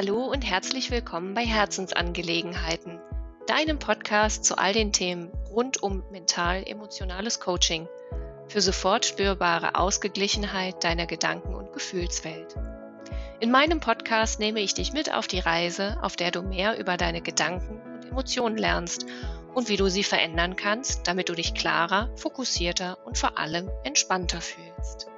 Hallo und herzlich willkommen bei Herzensangelegenheiten, deinem Podcast zu all den Themen rund um mental-emotionales Coaching für sofort spürbare Ausgeglichenheit deiner Gedanken- und Gefühlswelt. In meinem Podcast nehme ich dich mit auf die Reise, auf der du mehr über deine Gedanken und Emotionen lernst und wie du sie verändern kannst, damit du dich klarer, fokussierter und vor allem entspannter fühlst.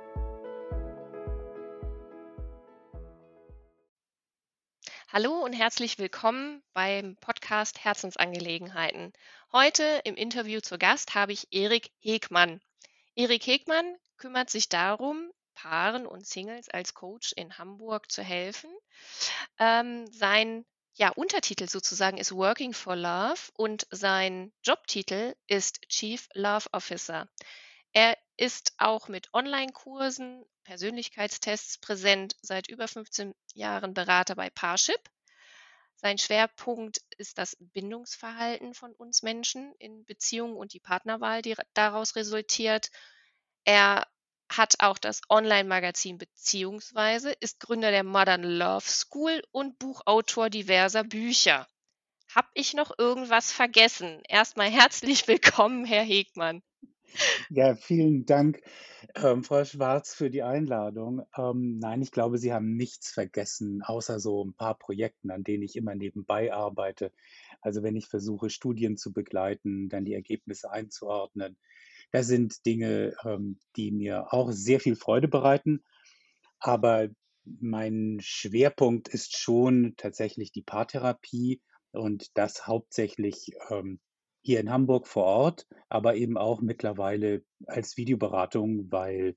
Hallo und herzlich willkommen beim Podcast Herzensangelegenheiten. Heute im Interview zu Gast habe ich Erik Hegmann. Erik Hegmann kümmert sich darum, Paaren und Singles als Coach in Hamburg zu helfen. Ähm, sein ja, Untertitel sozusagen ist Working for Love und sein Jobtitel ist Chief Love Officer. Er ist auch mit Online-Kursen, Persönlichkeitstests präsent, seit über 15 Jahren Berater bei Parship. Sein Schwerpunkt ist das Bindungsverhalten von uns Menschen in Beziehungen und die Partnerwahl, die daraus resultiert. Er hat auch das Online-Magazin Beziehungsweise, ist Gründer der Modern Love School und Buchautor diverser Bücher. Hab ich noch irgendwas vergessen? Erstmal herzlich willkommen, Herr Hegmann. Ja, vielen Dank, ähm, Frau Schwarz, für die Einladung. Ähm, nein, ich glaube, Sie haben nichts vergessen, außer so ein paar Projekten, an denen ich immer nebenbei arbeite. Also wenn ich versuche, Studien zu begleiten, dann die Ergebnisse einzuordnen. Das sind Dinge, ähm, die mir auch sehr viel Freude bereiten. Aber mein Schwerpunkt ist schon tatsächlich die Paartherapie und das hauptsächlich ähm, hier in Hamburg vor Ort, aber eben auch mittlerweile als Videoberatung, weil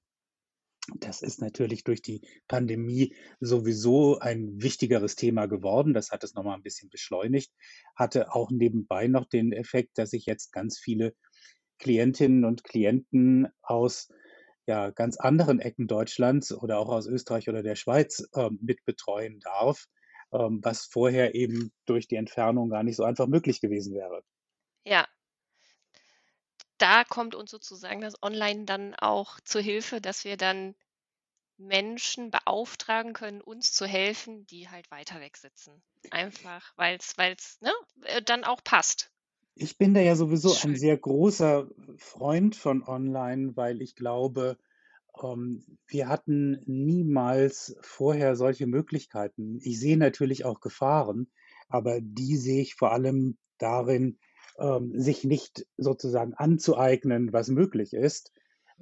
das ist natürlich durch die Pandemie sowieso ein wichtigeres Thema geworden. Das hat es nochmal ein bisschen beschleunigt. Hatte auch nebenbei noch den Effekt, dass ich jetzt ganz viele Klientinnen und Klienten aus ja, ganz anderen Ecken Deutschlands oder auch aus Österreich oder der Schweiz äh, mitbetreuen darf, ähm, was vorher eben durch die Entfernung gar nicht so einfach möglich gewesen wäre. Ja. Da kommt uns sozusagen das Online dann auch zur Hilfe, dass wir dann Menschen beauftragen können, uns zu helfen, die halt weiter weg sitzen. Einfach, weil es ne, äh, dann auch passt. Ich bin da ja sowieso ein sehr großer Freund von Online, weil ich glaube, ähm, wir hatten niemals vorher solche Möglichkeiten. Ich sehe natürlich auch Gefahren, aber die sehe ich vor allem darin, ähm, sich nicht sozusagen anzueignen, was möglich ist.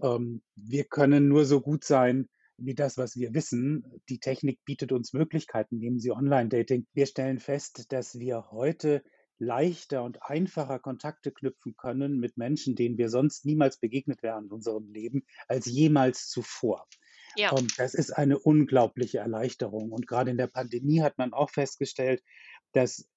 Ähm, wir können nur so gut sein wie das, was wir wissen. Die Technik bietet uns Möglichkeiten, nehmen Sie Online-Dating. Wir stellen fest, dass wir heute leichter und einfacher Kontakte knüpfen können mit Menschen, denen wir sonst niemals begegnet wären in unserem Leben, als jemals zuvor. Ja. Und das ist eine unglaubliche Erleichterung. Und gerade in der Pandemie hat man auch festgestellt, dass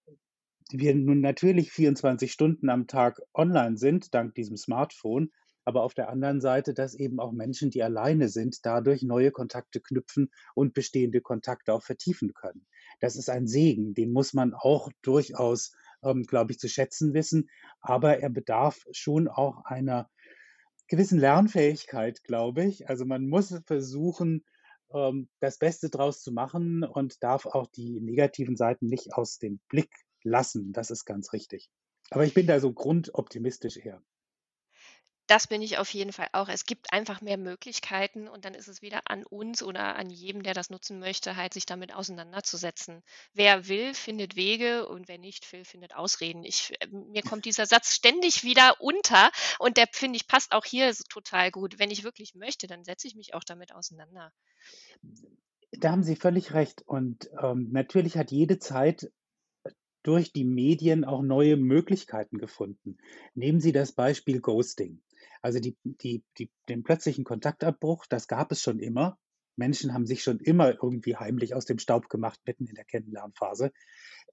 wir nun natürlich 24 Stunden am Tag online sind, dank diesem Smartphone, aber auf der anderen Seite, dass eben auch Menschen, die alleine sind, dadurch neue Kontakte knüpfen und bestehende Kontakte auch vertiefen können. Das ist ein Segen, den muss man auch durchaus, ähm, glaube ich, zu schätzen wissen, aber er bedarf schon auch einer gewissen Lernfähigkeit, glaube ich. Also man muss versuchen, ähm, das Beste draus zu machen und darf auch die negativen Seiten nicht aus dem Blick lassen. Das ist ganz richtig. Aber ich bin da so grundoptimistisch eher. Das bin ich auf jeden Fall auch. Es gibt einfach mehr Möglichkeiten und dann ist es wieder an uns oder an jedem, der das nutzen möchte, halt sich damit auseinanderzusetzen. Wer will, findet Wege und wer nicht will, findet Ausreden. Ich, äh, mir kommt dieser Satz ständig wieder unter und der finde ich passt auch hier total gut. Wenn ich wirklich möchte, dann setze ich mich auch damit auseinander. Da haben Sie völlig recht. Und ähm, natürlich hat jede Zeit durch die Medien auch neue Möglichkeiten gefunden. Nehmen Sie das Beispiel Ghosting. Also die, die, die, den plötzlichen Kontaktabbruch, das gab es schon immer. Menschen haben sich schon immer irgendwie heimlich aus dem Staub gemacht, mitten in der Kennenlernphase.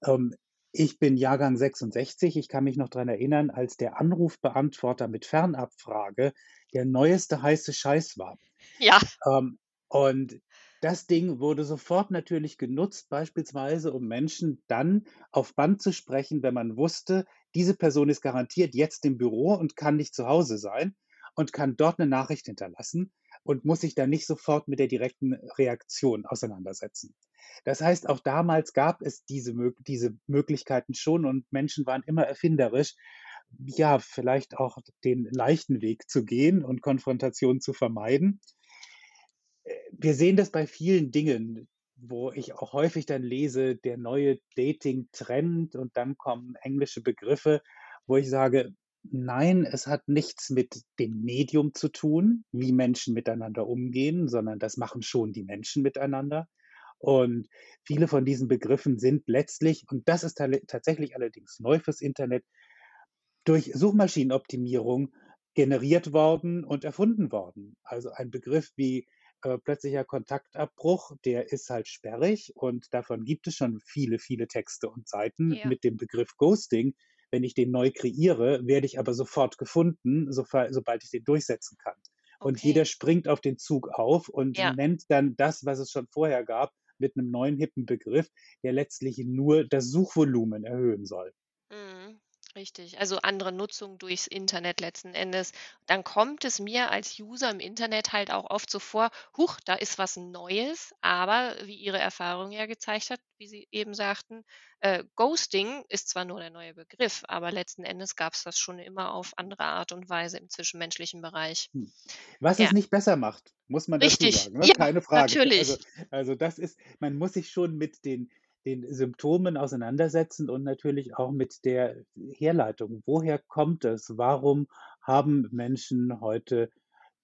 Ähm, ich bin Jahrgang 66. Ich kann mich noch daran erinnern, als der Anrufbeantworter mit Fernabfrage der neueste heiße Scheiß war. Ja. Ähm, und das Ding wurde sofort natürlich genutzt, beispielsweise um Menschen dann auf Band zu sprechen, wenn man wusste, diese Person ist garantiert jetzt im Büro und kann nicht zu Hause sein und kann dort eine Nachricht hinterlassen und muss sich dann nicht sofort mit der direkten Reaktion auseinandersetzen. Das heißt, auch damals gab es diese diese Möglichkeiten schon und Menschen waren immer erfinderisch, ja, vielleicht auch den leichten Weg zu gehen und Konfrontation zu vermeiden. Wir sehen das bei vielen Dingen, wo ich auch häufig dann lese, der neue Dating-Trend und dann kommen englische Begriffe, wo ich sage: „Nein, es hat nichts mit dem Medium zu tun, wie Menschen miteinander umgehen, sondern das machen schon die Menschen miteinander.“ Und viele von diesen Begriffen sind letztlich und das ist tatsächlich allerdings neu fürs Internet durch Suchmaschinenoptimierung generiert worden und erfunden worden. Also ein Begriff wie, äh, plötzlicher Kontaktabbruch, der ist halt sperrig und davon gibt es schon viele, viele Texte und Seiten Ja. mit dem Begriff Ghosting. Wenn ich den neu kreiere, werde ich aber sofort gefunden, sofa sobald ich den durchsetzen kann. Und Okay. jeder springt auf den Zug auf und Ja. nennt dann das, was es schon vorher gab, mit 'nem neuen hippen Begriff, der letztlich nur das Suchvolumen erhöhen soll. Mhm. Richtig, also andere Nutzung durchs Internet letzten Endes. Dann kommt es mir als User im Internet halt auch oft so vor: „Huch, da ist was Neues“, aber wie Ihre Erfahrung ja gezeigt hat, wie Sie eben sagten, äh, Ghosting ist zwar nur der neue Begriff, aber letzten Endes gab's das schon immer auf andere Art und Weise im zwischenmenschlichen Bereich. Hm. Was es Ja. nicht besser macht, muss man dazu Richtig, sagen, ne? ja, Keine Frage. Also natürlich. also das ist man muss sich schon mit den den Symptomen auseinandersetzen und natürlich auch mit der Herleitung. Woher kommt es? Warum haben Menschen heute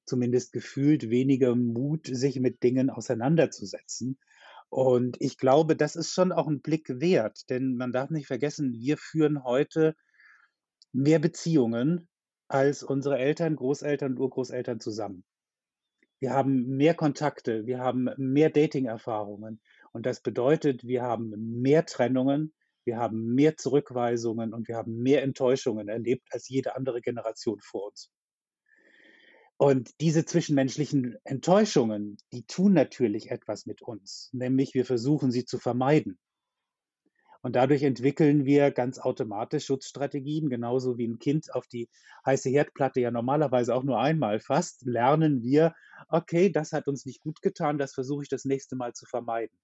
zumindest gefühlt weniger Mut, sich mit Dingen auseinanderzusetzen? Und ich glaube, das ist schon auch 'n Blick wert, denn man darf nicht vergessen, wir führen heute mehr Beziehungen als unsere Eltern, Großeltern und Urgroßeltern zusammen. Wir haben mehr Kontakte, wir haben mehr Dating-Erfahrungen und das bedeutet, wir haben mehr Trennungen, wir haben mehr Zurückweisungen und wir haben mehr Enttäuschungen erlebt als jede andere Generation vor uns. Und diese zwischenmenschlichen Enttäuschungen, die tun natürlich etwas mit uns, nämlich wir versuchen, sie zu vermeiden. Und dadurch entwickeln wir ganz automatisch Schutzstrategien, genauso wie 'n Kind auf die heiße Herdplatte ja normalerweise auch nur einmal fasst, lernen wir: „Okay, das hat uns nicht gutgetan, das versuche ich das nächste Mal zu vermeiden.“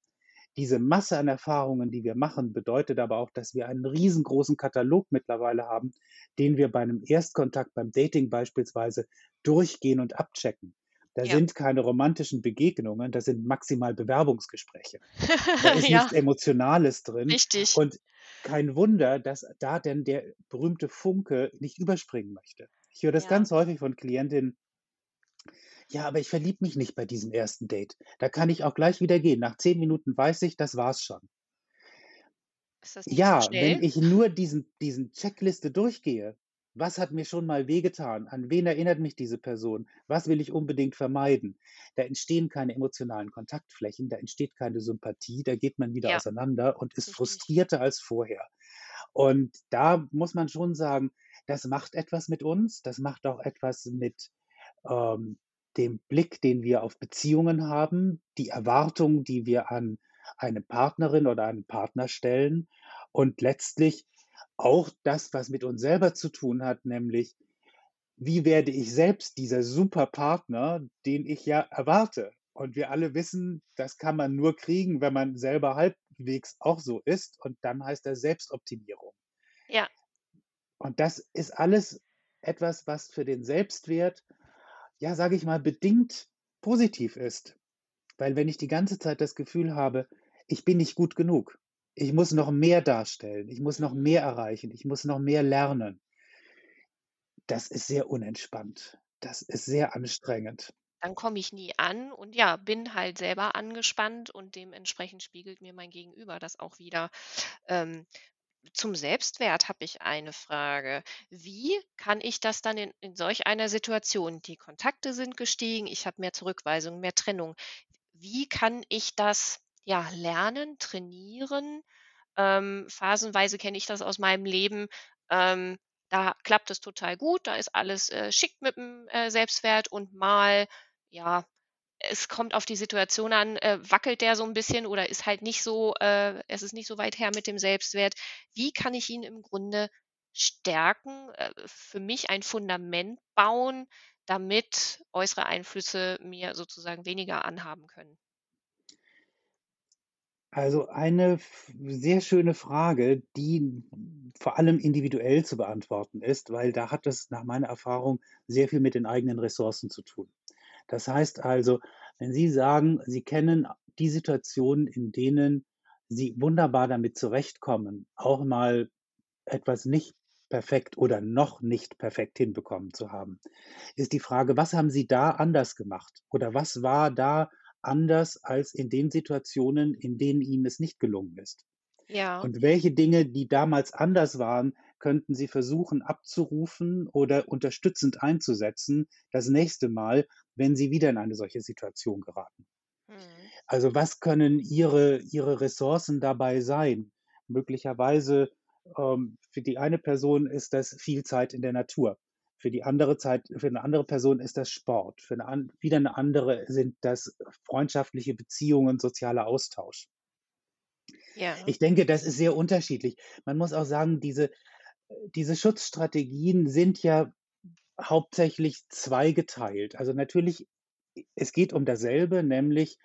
Diese Masse an Erfahrungen, die wir machen, bedeutet aber auch, dass wir einen riesengroßen Katalog mittlerweile haben, den wir bei 'nem Erstkontakt, beim Dating beispielsweise durchgehen und abchecken. Da Ja. sind keine romantischen Begegnungen, das sind maximal Bewerbungsgespräche. Da ist Ja. nichts Emotionales drin Richtig. und kein Wunder, dass da denn der berühmte Funke nicht überspringen möchte. Ich höre das Ja. ganz häufig von Klientinnen: „Ja, aber ich verliebe mich nicht bei diesem 1. Date. Da kann ich auch gleich wieder gehen. Nach 10 Minuten weiß ich, das war's schon.“ Ist das nicht zu Ja, wenn schnell? ich nur diesen diesen Checkliste durchgehe: „Was hat mir schon mal wehgetan? An wen erinnert mich diese Person? Was will ich unbedingt vermeiden?“ Da entstehen keine emotionalen Kontaktflächen, da entsteht keine Sympathie, da geht man wieder Ja. auseinander und ist Richtig. frustrierter als vorher. Und da muss man schon sagen, das macht etwas mit uns, das macht auch etwas mit, ähm, dem Blick, den wir auf Beziehungen haben, die Erwartung, die wir an eine Partnerin oder einen Partner stellen und letztlich auch das, was mit uns selber zu tun hat, nämlich: „Wie werde ich selbst dieser Super-Partner, den ich ja erwarte?“ Und wir alle wissen, das kann man nur kriegen, wenn man selber halbwegs auch so ist und dann heißt das Selbstoptimierung. Ja. Und das ist alles etwas, was für den Selbstwert, ja, sage ich mal, bedingt positiv ist. Weil wenn ich die ganze Zeit das Gefühl habe, ich bin nicht gut genug, ich muss noch mehr darstellen, ich muss noch Mhm. mehr erreichen, ich muss noch mehr lernen das ist sehr unentspannt. Das ist sehr anstrengend. Dann komme ich nie an und ja, bin halt selber angespannt und dementsprechend spiegelt mir mein Gegenüber das auch wider. Ähm, zum Selbstwert habe ich eine Frage. Wie kann ich das dann in in solch einer Situation die Kontakte sind gestiegen, ich habe mehr Zurückweisung, mehr Trennung. Wie kann ich das, ja, lernen, trainieren? Ähm, phasenweise kenne ich das aus meinem Leben, ähm, da klappt es total gut, da ist alles, äh, schick mit'm, äh, Selbstwert und mal, ja, es kommt auf die Situation an, äh, wackelt der so 'n bisschen oder ist halt nicht so äh, es ist nicht so weit her mit dem Selbstwert. Wie kann ich ihn im Grunde stärken, äh, für mich ein Fundament bauen, damit äußere Einflüsse mir sozusagen weniger anhaben können? Also eine sehr schöne Frage, die vor allem individuell zu beantworten ist, weil da hat es nach meiner Erfahrung sehr viel mit den eigenen Ressourcen zu tun. Das heißt also, wenn Sie sagen, Sie kennen die Situationen, in denen Sie wunderbar damit zurechtkommen, auch mal etwas nicht perfekt oder noch nicht perfekt hinbekommen zu haben, ist die Frage, was haben Sie da anders gemacht? Oder was war da anders als in den Situationen, in denen Ihnen es nicht gelungen ist? Ja. Und welche Dinge, die damals anders waren, könnten Sie versuchen abzurufen oder unterstützend einzusetzen das nächste Mal, wenn Sie wieder in eine solche Situation geraten? Mhm. Also, was können Ihre Ihre Ressourcen dabei sein? Möglicherweise, ähm, für die eine Person ist das viel Zeit in der Natur. Für die andere Zeit für 'ne andere Person ist das Sport. Für 'ne an wieder 'ne andere sind das freundschaftliche Beziehungen, sozialer Austausch. Ja. Ich denke, das ist sehr unterschiedlich. Man muss auch sagen, diese äh, diese Schutzstrategien sind ja hauptsächlich zweigeteilt. Also, natürlich es geht um dasselbe, nämlich,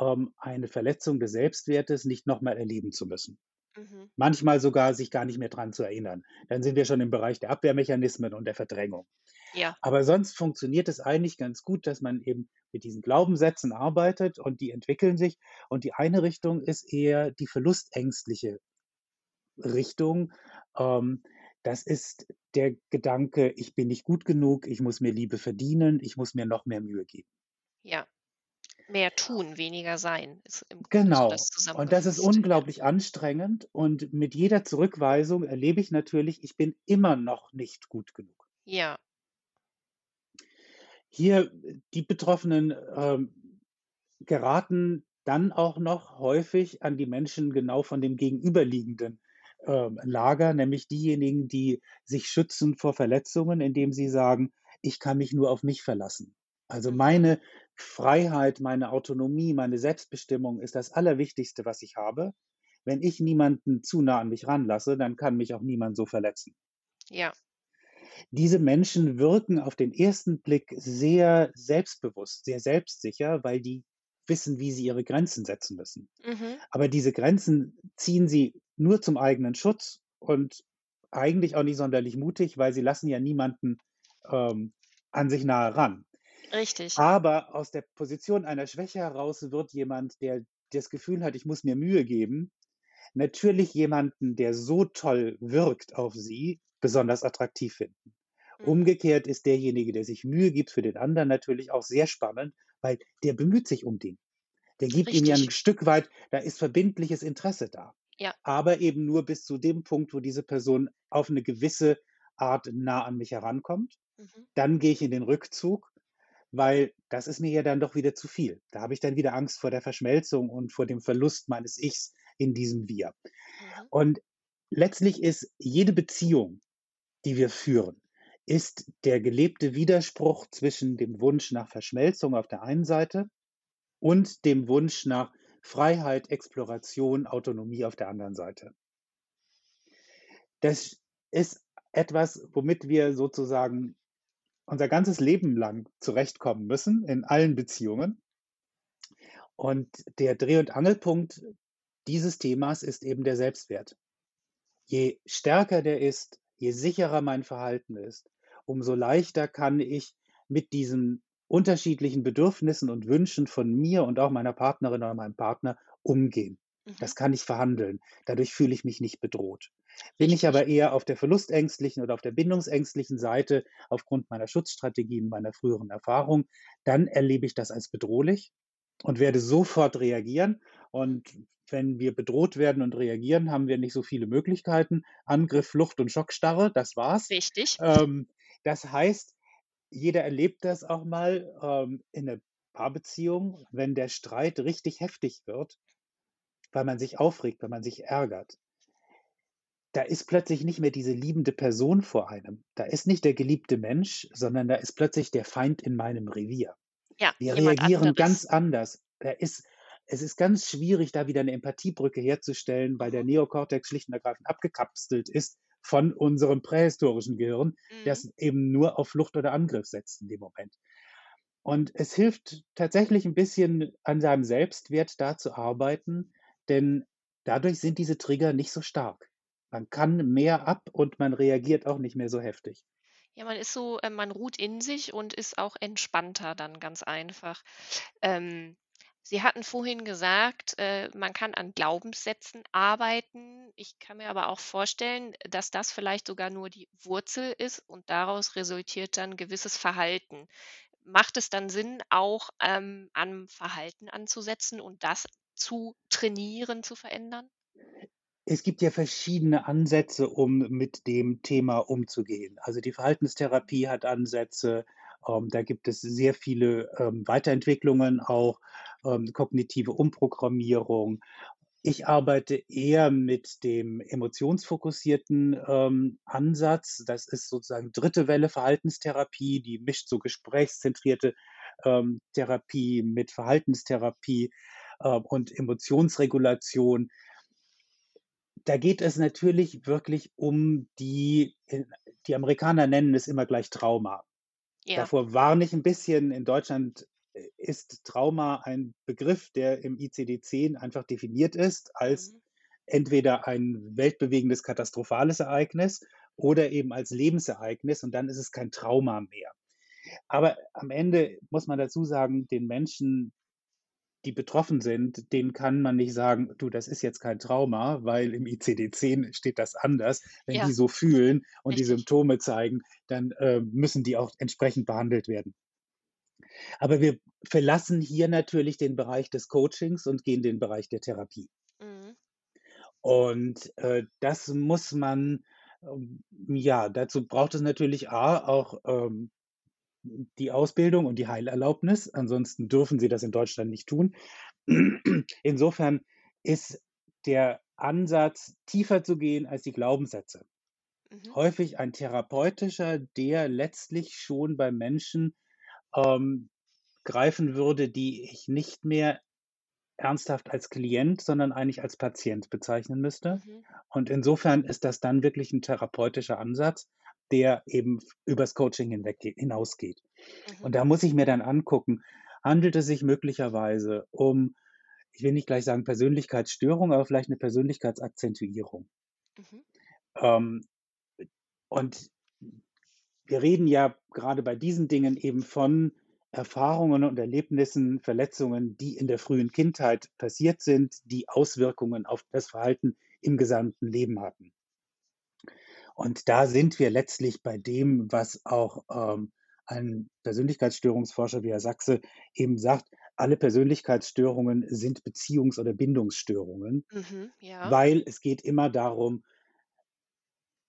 ähm, eine Verletzung des Selbstwertes nicht noch mal erleben zu müssen. Mhm. Manchmal sogar sich gar nicht mehr dran zu erinnern. Dann sind wir schon im Bereich der Abwehrmechanismen und der Verdrängung. Ja. Aber sonst funktioniert es eigentlich ganz gut, dass man eben mit diesen Glaubenssätzen arbeitet und die entwickeln sich. Und die eine Richtung ist eher die verlustängstliche Richtung. Ähm, das ist der Gedanke: „Ich bin nicht gut genug, ich muss mir Liebe verdienen, ich muss mir noch mehr Mühe geben.“ Ja. Mehr tun, weniger sein, Grunde so Genau. Und das ist unglaublich anstrengend und mit jeder Zurückweisung erlebe ich natürlich, ich bin immer noch nicht gut genug. Ja. Hier die Betroffenen, ähm, geraten dann auch noch häufig an die Menschen genau von dem gegenüberliegenden, ähm, Lager, nämlich diejenigen, die sich schützen vor Verletzungen, indem sie sagen: „Ich kann mich nur auf mich verlassen. Also, Mhm. meine Freiheit, meine Autonomie, meine Selbstbestimmung ist das Allerwichtigste, was ich habe. Wenn ich niemanden zu nah an mich ranlasse, dann kann mich auch niemand so verletzen.“ Ja. Diese Menschen wirken auf den ersten Blick sehr selbstbewusst, sehr selbstsicher, weil die wissen, wie sie ihre Grenzen setzen müssen. Mhm. Aber diese Grenzen ziehen sie nur zum eigenen Schutz und eigentlich auch nicht sonderlich mutig, weil sie lassen ja niemanden, ähm, an sich nahe ran. Richtig. Aber aus der Position einer Schwäche heraus wird jemand, der das Gefühl hat: „Ich muss mir Mühe geben“, natürlich jemanden, der so toll wirkt auf sie, besonders attraktiv finden. Mhm. Umgekehrt ist derjenige, der sich Mühe gibt für den anderen natürlich auch sehr spannend, weil der bemüht sich um den. Der gibt ihm ja 'n Richtig. Stück weit da ist verbindliches Interesse da. Ja. Aber eben nur bis zu dem Punkt, wo diese Person auf 'ne gewisse Art nah an mich herankommt. Mhm. Dann gehe ich in den Rückzug, weil das ist mir ja dann doch wieder zu viel. Da habe ich dann wieder Angst vor der Verschmelzung und vor dem Verlust meines Ichs in diesem Wir. Mhm. Und letztlich ist jede Beziehung, die wir führen, ist der gelebte Widerspruch zwischen dem Wunsch nach Verschmelzung auf der einen Seite und dem Wunsch nach Freiheit, Exploration, Autonomie auf der anderen Seite. Das ist etwas, womit wir sozusagen unser ganzes Leben lang zurechtkommen müssen in allen Beziehungen. Und der Dreh und Angelpunkt dieses Themas ist eben der Selbstwert. Je stärker der ist, je sicherer mein Verhalten ist, umso leichter kann ich mit diesen unterschiedlichen Bedürfnissen und Wünschen von mir und auch meiner Partnerin oder meinem Partner umgehen. Mhm. Das kann ich verhandeln. Dadurch fühle ich mich nicht bedroht. Bin ich aber eher auf der verlustängstlichen oder auf der bindungsängstlichen Seite aufgrund meiner Schutzstrategien, meiner früheren Erfahrung, dann erlebe ich das als bedrohlich und werde sofort reagieren. Mhm. Und wenn wir bedroht werden und reagieren, haben wir nicht so viele Möglichkeiten. Angriff, Flucht und Schockstarre, das war's. Richtig. Ähm, das heißt, jeder erlebt das auch mal, ähm, in 'ner Paarbeziehung, wenn der Streit richtig heftig wird, weil man sich aufregt, weil man sich ärgert. Da ist plötzlich nicht mehr diese liebende Person vor einem. Da ist nicht der geliebte Mensch, sondern da ist plötzlich der Feind in meinem Revier. Ja, Wir reagieren anderes. ganz anders. Da ist es ist ganz schwierig, da wieder 'ne Empathiebrücke herzustellen, weil der Mhm. Neokortex schlicht und ergreifend abgekapselt ist von unserem prähistorischen Gehirn, Mhm. das eben nur auf Flucht oder Angriff setzt in dem Moment. Und es hilft tatsächlich 'n bisschen an seinem Selbstwert da zu arbeiten, denn dadurch sind diese Trigger nicht so stark. Man kann mehr ab und man reagiert auch nicht mehr so heftig. Ja, man ist so äh, man ruht in sich und ist auch entspannter dann ganz einfach. Ähm, Sie hatten vorhin gesagt, äh, man kann an Glaubenssätzen arbeiten. Ich kann mir aber auch vorstellen, dass das vielleicht sogar nur die Wurzel ist und daraus resultiert dann gewisses Verhalten. Macht es dann Sinn, auch, ähm, am Verhalten anzusetzen und das zu trainieren, zu verändern? Es gibt ja verschiedene Ansätze, um mit dem Thema umzugehen. Also, die Verhaltenstherapie hat Ansätze, ähm, da gibt es sehr viele, ähm, Weiterentwicklungen auch, ähm, kognitive Umprogrammierung. Ich arbeite eher mit dem emotionsfokussierten, ähm, Ansatz. Das ist sozusagen dritte Welle Verhaltenstherapie, die mischt so gesprächszentrierte, ähm, Therapie mit Verhaltenstherapie, äh, und Emotionsregulation. Da geht es natürlich wirklich um die äh, die Amerikaner nennen es immer gleich Trauma. Ja. Davor warne ich 'n bisschen. In Deutschland, äh, ist Trauma ein Begriff, der im ICD-10 einfach definiert ist als Mhm. entweder ein weltbewegendes katastrophales Ereignis oder eben als Lebensereignis und dann ist es kein Trauma mehr. Aber am Ende muss man dazu sagen, den Menschen, die betroffen sind, denen kann man nicht sagen: „Du, das ist jetzt kein Trauma“, weil im ICD-10 steht das anders. Wenn Ja, die so fühlen und die richtig. Symptome zeigen, dann, äh, müssen die auch entsprechend behandelt werden. Aber wir verlassen hier natürlich den Bereich des Coachings und gehen den Bereich der Therapie. Mhm. Und, äh, das muss man ähm, ja, dazu braucht es natürlich A auch, ähm, die Ausbildung und die Heilerlaubnis, ansonsten dürfen sie das in Deutschland nicht tun. Insofern ist der Ansatz, tiefer zu gehen als die Glaubenssätze, Mhm. häufig ein therapeutischer, der letztlich schon bei Menschen, ähm, greifen würde, die ich nicht mehr ernsthaft als Klient, sondern eigentlich als Patient bezeichnen müsste. Mhm. Und insofern ist das dann wirklich 'n therapeutischer Ansatz, der eben übers Coaching hinweggeht hinausgeht. Mhm. Und da muss ich mir dann angucken, handelt es sich möglicherweise um ich will nicht gleich sagen Persönlichkeitsstörung, aber vielleicht 'ne Persönlichkeitsakzentuierung. Mhm. Ähm, und wir reden ja grade bei diesen Dingen eben von Erfahrungen und Erlebnissen, Verletzungen, die in der frühen Kindheit passiert sind, die Auswirkungen auf das Verhalten im gesamten Leben hatten. Und da sind wir letztlich bei dem, was auch, ähm, ein Persönlichkeitsstörungsforscher wie Herr Sachse eben sagt: „Alle Persönlichkeitsstörungen sind Beziehungs oder Bindungsstörungen“, Mhm, ja. weil es geht immer darum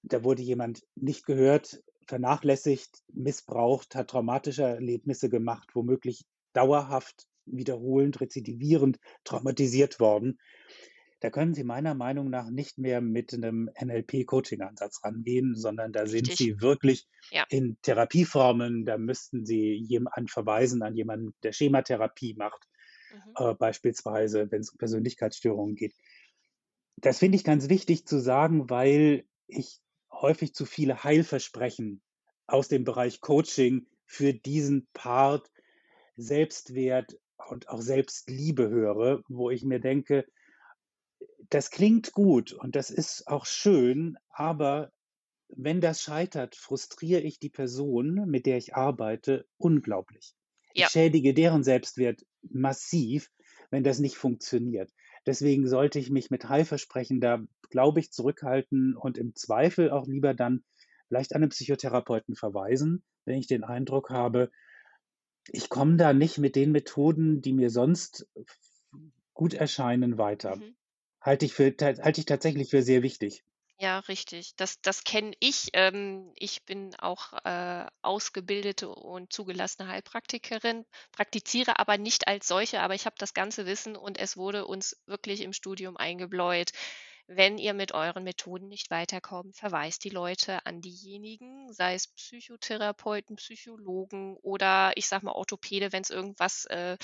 da wurde jemand nicht gehört, vernachlässigt, missbraucht, hat traumatische Erlebnisse gemacht, womöglich dauerhaft, wiederholend, rezidivierend traumatisiert worden. Da können Sie meiner Meinung nach nicht mehr mit 'nem NLP-Coaching-Ansatz rangehen, sondern da sind Richtig. Sie wirklich Ja. in Therapieformen. Da müssten Sie jemanden verweisen an jemanden, der Schematherapie macht, Mhm. äh, beispielsweise, wenn's um Persönlichkeitsstörungen geht. Das finde ich ganz wichtig zu sagen, weil ich häufig zu viele Heilversprechen aus dem Bereich Coaching für diesen Part Selbstwert und auch Selbstliebe höre, wo ich mir denke: „Das klingt gut und das ist auch schön, aber wenn das scheitert, frustriere ich die Person, mit der ich arbeite, unglaublich.“ Ich Ja. schädige deren Selbstwert massiv, wenn das nicht funktioniert. Deswegen sollte ich mich mit Heilversprechen da, glaube ich, zurückhalten und im Zweifel auch lieber dann vielleicht an 'nen Psychotherapeuten verweisen, wenn ich den Eindruck habe, ich komme da nicht mit den Methoden, die mir sonst f gut erscheinen, weiter. Mhm. Halte ich für halte ich tatsächlich für sehr wichtig. Ja, richtig. Das das kenne ich. Ähm, ich bin auch, äh, ausgebildete und zugelassene Heilpraktikerin, praktiziere aber nicht als solche, aber ich habe das ganze Wissen und es wurde uns wirklich im Studium eingebläut: „Wenn ihr mit euren Methoden nicht weiterkommt, verweist die Leute an diejenigen, sei es Psychotherapeuten, Psychologen oder ich sage mal Orthopäde, wenn's irgendwas, äh,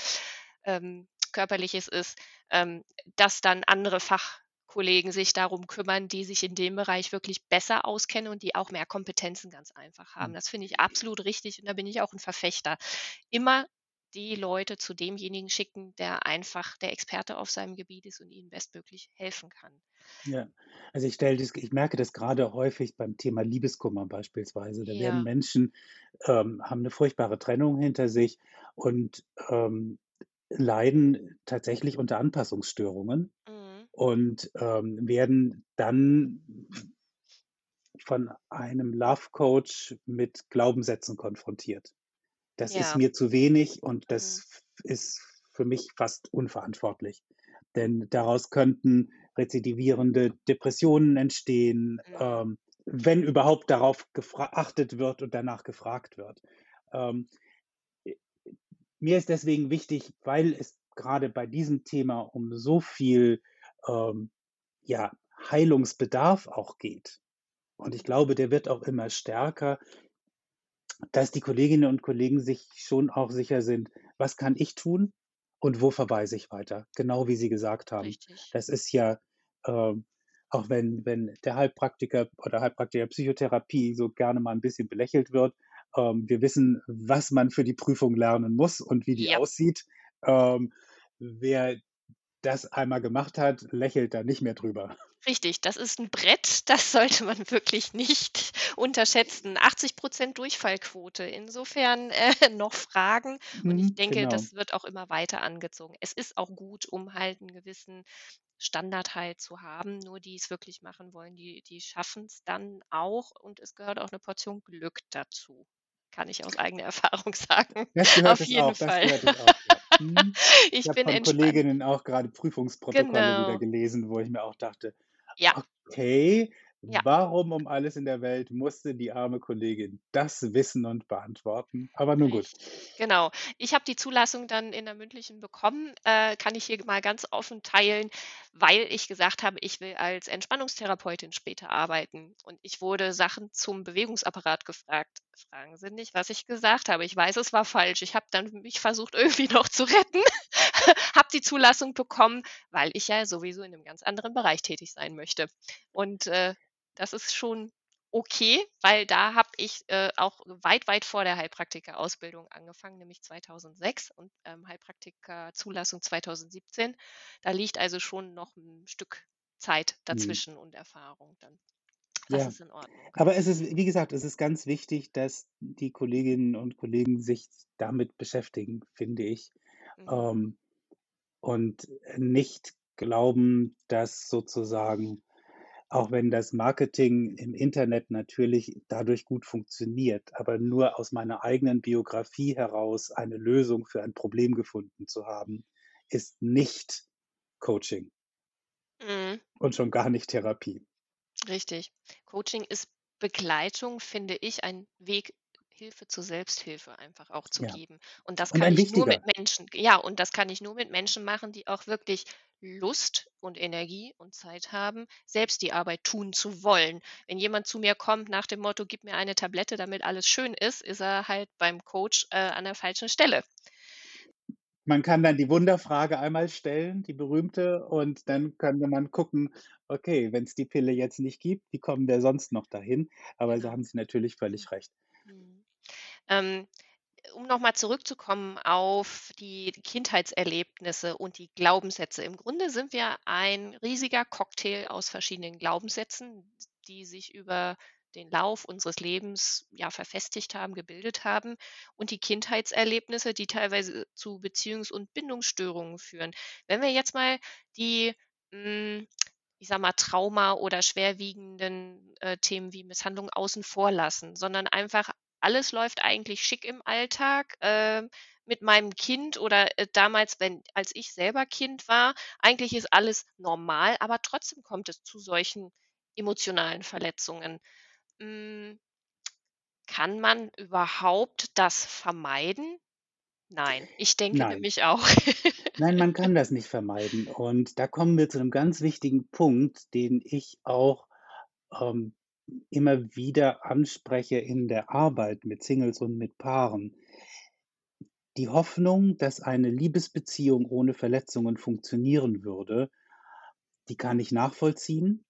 ähm, Körperliches ist, ähm, dass dann andere Fachkollegen sich darum kümmern, die sich in dem Bereich wirklich besser auskennen und die auch mehr Kompetenzen ganz einfach haben.“ Hm. Das finde ich absolut richtig und da bin ich auch 'n Verfechter. Immer die Leute zu demjenigen schicken, der einfach der Experte auf seinem Gebiet ist und ihnen bestmöglich helfen kann. Ja, also ich stelle das ich merke das gerade häufig beim Thema Liebeskummer beispielsweise. Da werden Ja. Menschen, ähm, haben eine furchtbare Trennung hinter sich und, ähm, leiden tatsächlich unter Anpassungsstörungen Mhm. und, ähm, werden dann von einem Love Coach mit Glaubenssätzen konfrontiert. Das ist Ja. mir zu wenig und Mhm. das f ist für mich fast unverantwortlich. Denn daraus könnten rezidivierende Depressionen entstehen, Mhm. ähm, wenn überhaupt darauf geachtet wird und danach gefragt wird. Ähm, äh, mir ist deswegen wichtig, weil es gerade bei diesem Thema um so viel, ähm, ja, Heilungsbedarf auch geht. Und ich glaube, der wird auch immer stärker dass die Kolleginnen und Kollegen sich schon auch sicher sind: „Was kann ich tun und wo verweise ich weiter?“ Genau wie Sie gesagt haben. Richtig. Das ist ja, ähm auch wenn wenn der Heilpraktiker oder Heilpraktiker Psychotherapie so gerne mal 'n bisschen belächelt wird, ähm, wir wissen, was man für die Prüfung lernen muss und wie die Ja. aussieht. Ähm, wer das einmal gemacht hat, lächelt da nicht mehr drüber. Richtig, das ist 'n Brett, das sollte man wirklich nicht unterschätzen. 80% Durchfallquote. Insofern, äh, noch Fragen und ich Mhm, denke, genau. das wird auch immer weiter angezogen. Es ist auch gut, um halt 'n gewissen Standard halt zu haben. Nur die es wirklich machen wollen, die die schaffen's dann auch und es gehört auch 'ne Portion Glück dazu. Kann ich aus eigener Erfahrung sagen. Das gehört Auf jeden auch, das Fall. gehört es auch. Mhm. Ich Ich habe von entspannt. Kolleginnen auch grade Prüfungsprotokolle wieder Genau. gelesen, wo ich mir auch dachte: Ja. „Okay, Ja. warum um alles in der Welt musste die arme Kollegin das wissen und beantworten?“ Aber nun gut. Genau. Ich habe die Zulassung dann in der mündlichen bekommen, äh, kann ich hier mal ganz offen teilen, weil ich gesagt habe, ich will als Entspannungstherapeutin später arbeiten und ich wurde Sachen zum Bewegungsapparat gefragt. Fragen Sie nicht, was ich gesagt habe. Ich weiß, es war falsch. Ich habe dann mich versucht, irgendwie noch zu retten, habe die Zulassung bekommen, weil ich ja sowieso in 'nem ganz anderen Bereich tätig sein möchte. Und, äh, das ist schon okay, weil da habe ich, äh, auch weit, weit vor der Heilpraktikerausbildung angefangen, nämlich 2006 und, ähm, Heilpraktiker-Zulassung 2017. Da liegt also schon noch 'n Stück Zeit Mhm. dazwischen und Erfahrung dann. Das Ja. ist in Ordnung. Aber es ist wie gesagt, es ist ganz wichtig, dass die Kolleginnen und Kollegen sich damit beschäftigen, finde ich, Mhm. ähm, und nicht glauben, dass sozusagen auch wenn das Marketing im Internet natürlich dadurch gut funktioniert, aber nur aus meiner eigenen Biografie heraus eine Lösung für ein Problem gefunden zu haben, ist nicht Coaching. Mhm. Und schon gar nicht Therapie. Richtig. Coaching ist Begleitung, finde ich, ein Weg, Hilfe zur Selbsthilfe einfach auch zu Ja. geben. Und das Und kann ich nur mit wichtiger. Menschen ja, und das kann ich nur mit Menschen machen, die auch wirklich Lust und Energie und Zeit haben, selbst die Arbeit tun zu wollen. Wenn jemand zu mir kommt nach dem Motto: „Gib mir eine Tablette, damit alles schön ist“, ist er halt beim Coach, äh, an der falschen Stelle. Man kann dann die Wunderfrage einmal stellen, die berühmte, und dann könnte man gucken: „Okay, wenn's die Pille jetzt nicht gibt, wie kommen wir sonst noch dahin?“ Aber da Genau. haben Sie natürlich völlig recht. Ähm, um noch mal zurückzukommen auf die Kindheitserlebnisse und die Glaubenssätze. Im Grunde sind wir ein riesiger Cocktail aus verschiedenen Glaubenssätzen, die sich über den Lauf unseres Lebens, ja, verfestigt haben, gebildet haben und die Kindheitserlebnisse, die teilweise zu Beziehungs und Bindungsstörungen führen. Wenn wir jetzt mal die, hm, ich sage mal, Trauma oder schwerwiegenden, äh, Themen wie Misshandlung außen vor lassen, sondern einfach alles läuft eigentlich schick im Alltag, ähm, mit meinem Kind oder, äh, damals, wenn als ich selber Kind war, eigentlich ist alles normal, aber trotzdem kommt es zu solchen emotionalen Verletzungen. Hm kann man überhaupt das vermeiden? Nein, ich denke Nein. nämlich auch. Nein, man kann das nicht vermeiden. Und da kommen wir zu 'nem ganz wichtigen Punkt, den ich auch, ähm, immer wieder anspreche in der Arbeit mit Singles und mit Paaren. Die Hoffnung, dass eine Liebesbeziehung ohne Verletzungen funktionieren würde, die kann ich nachvollziehen,